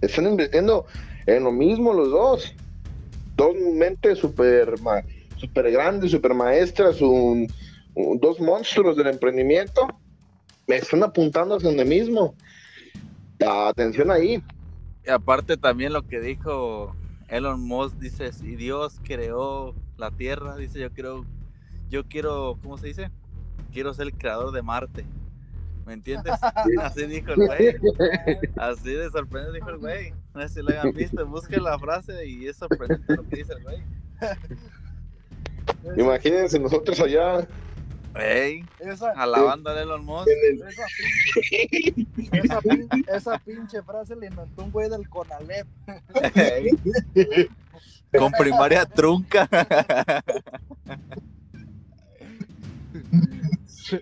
Están invirtiendo en lo mismo los dos. Dos mentes super, super grandes, super maestras, un- un- dos monstruos del emprendimiento. Me están apuntando hacia donde mismo. Atención ahí. Y aparte también lo que dijo Elon Musk, dice, si Dios creó la Tierra, dice, yo creo, yo quiero, ¿cómo se dice? Quiero ser el creador de Marte. ¿Me entiendes? [LAUGHS] [LAUGHS] Así dijo el güey. Así de sorprendente dijo el güey. No sé si lo hayan visto, busquen la frase y es sorprendente lo que dice el güey. Imagínense nosotros allá Ey, Esa, alabando a Elon Musk. esa, pin- esa pin- esa pinche frase le inventó un güey del Conalep. Ey. Con primaria trunca.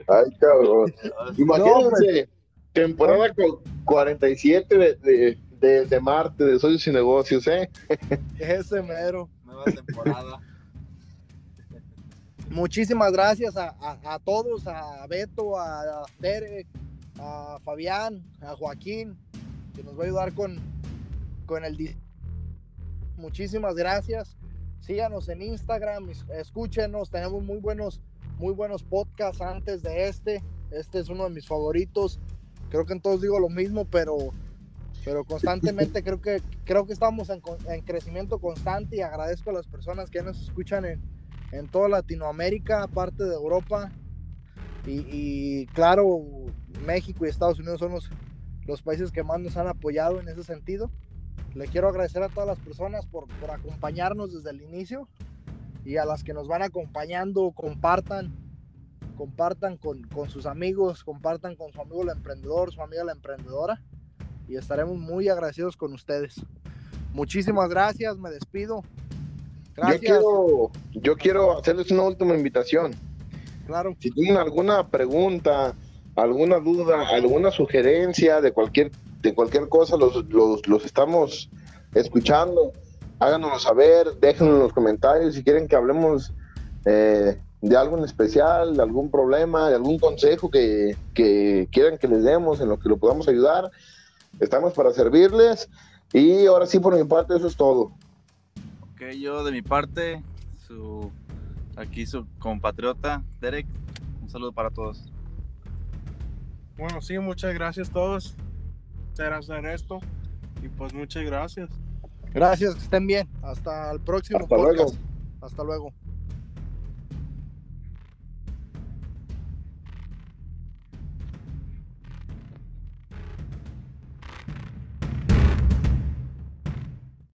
Ay, cabrón. Imagínense, temporada cu- 47 de, de, de, de Marte, de Socios y Negocios, ¿eh? Ese mero. Nueva temporada. Muchísimas gracias a, a- todos, a Beto, a a Fabián, a Joaquín, que nos va a ayudar con, con el... Muchísimas gracias. Síganos en Instagram, es- escúchenos, tenemos muy buenos, muy buenos podcasts antes de este. Este es uno de mis favoritos. Creo que en todos digo lo mismo, pero, pero constantemente creo que, creo que estamos en, en crecimiento constante y agradezco a las personas que nos escuchan en, en toda Latinoamérica, parte de Europa. Y, y claro, México y Estados Unidos son los, los países que más nos han apoyado en ese sentido. Le quiero agradecer a todas las personas por, por acompañarnos desde el inicio y a las que nos van acompañando, compartan, compartan con, con sus amigos, compartan con su amigo el emprendedor, su amiga la emprendedora y estaremos muy agradecidos con ustedes. Muchísimas gracias, me despido. Yo Gracias, quiero, yo quiero hacerles una última invitación. claro. Si tienen alguna pregunta, alguna duda, alguna sugerencia de cualquier, de cualquier cosa, los, los, los estamos escuchando. Háganoslo saber, déjenlo en los comentarios si quieren que hablemos eh, de algo en especial, de algún problema, de algún consejo que, que quieran que les demos, en lo que lo podamos ayudar. Estamos para servirles. Y ahora sí, por mi parte, eso es todo. Ok, yo de mi parte, su aquí su compatriota Derek, un saludo para todos. Bueno, sí, muchas gracias a todos por hacer esto. Y pues muchas gracias. Gracias, que estén bien. Hasta el próximo Hasta luego. podcast. Hasta luego.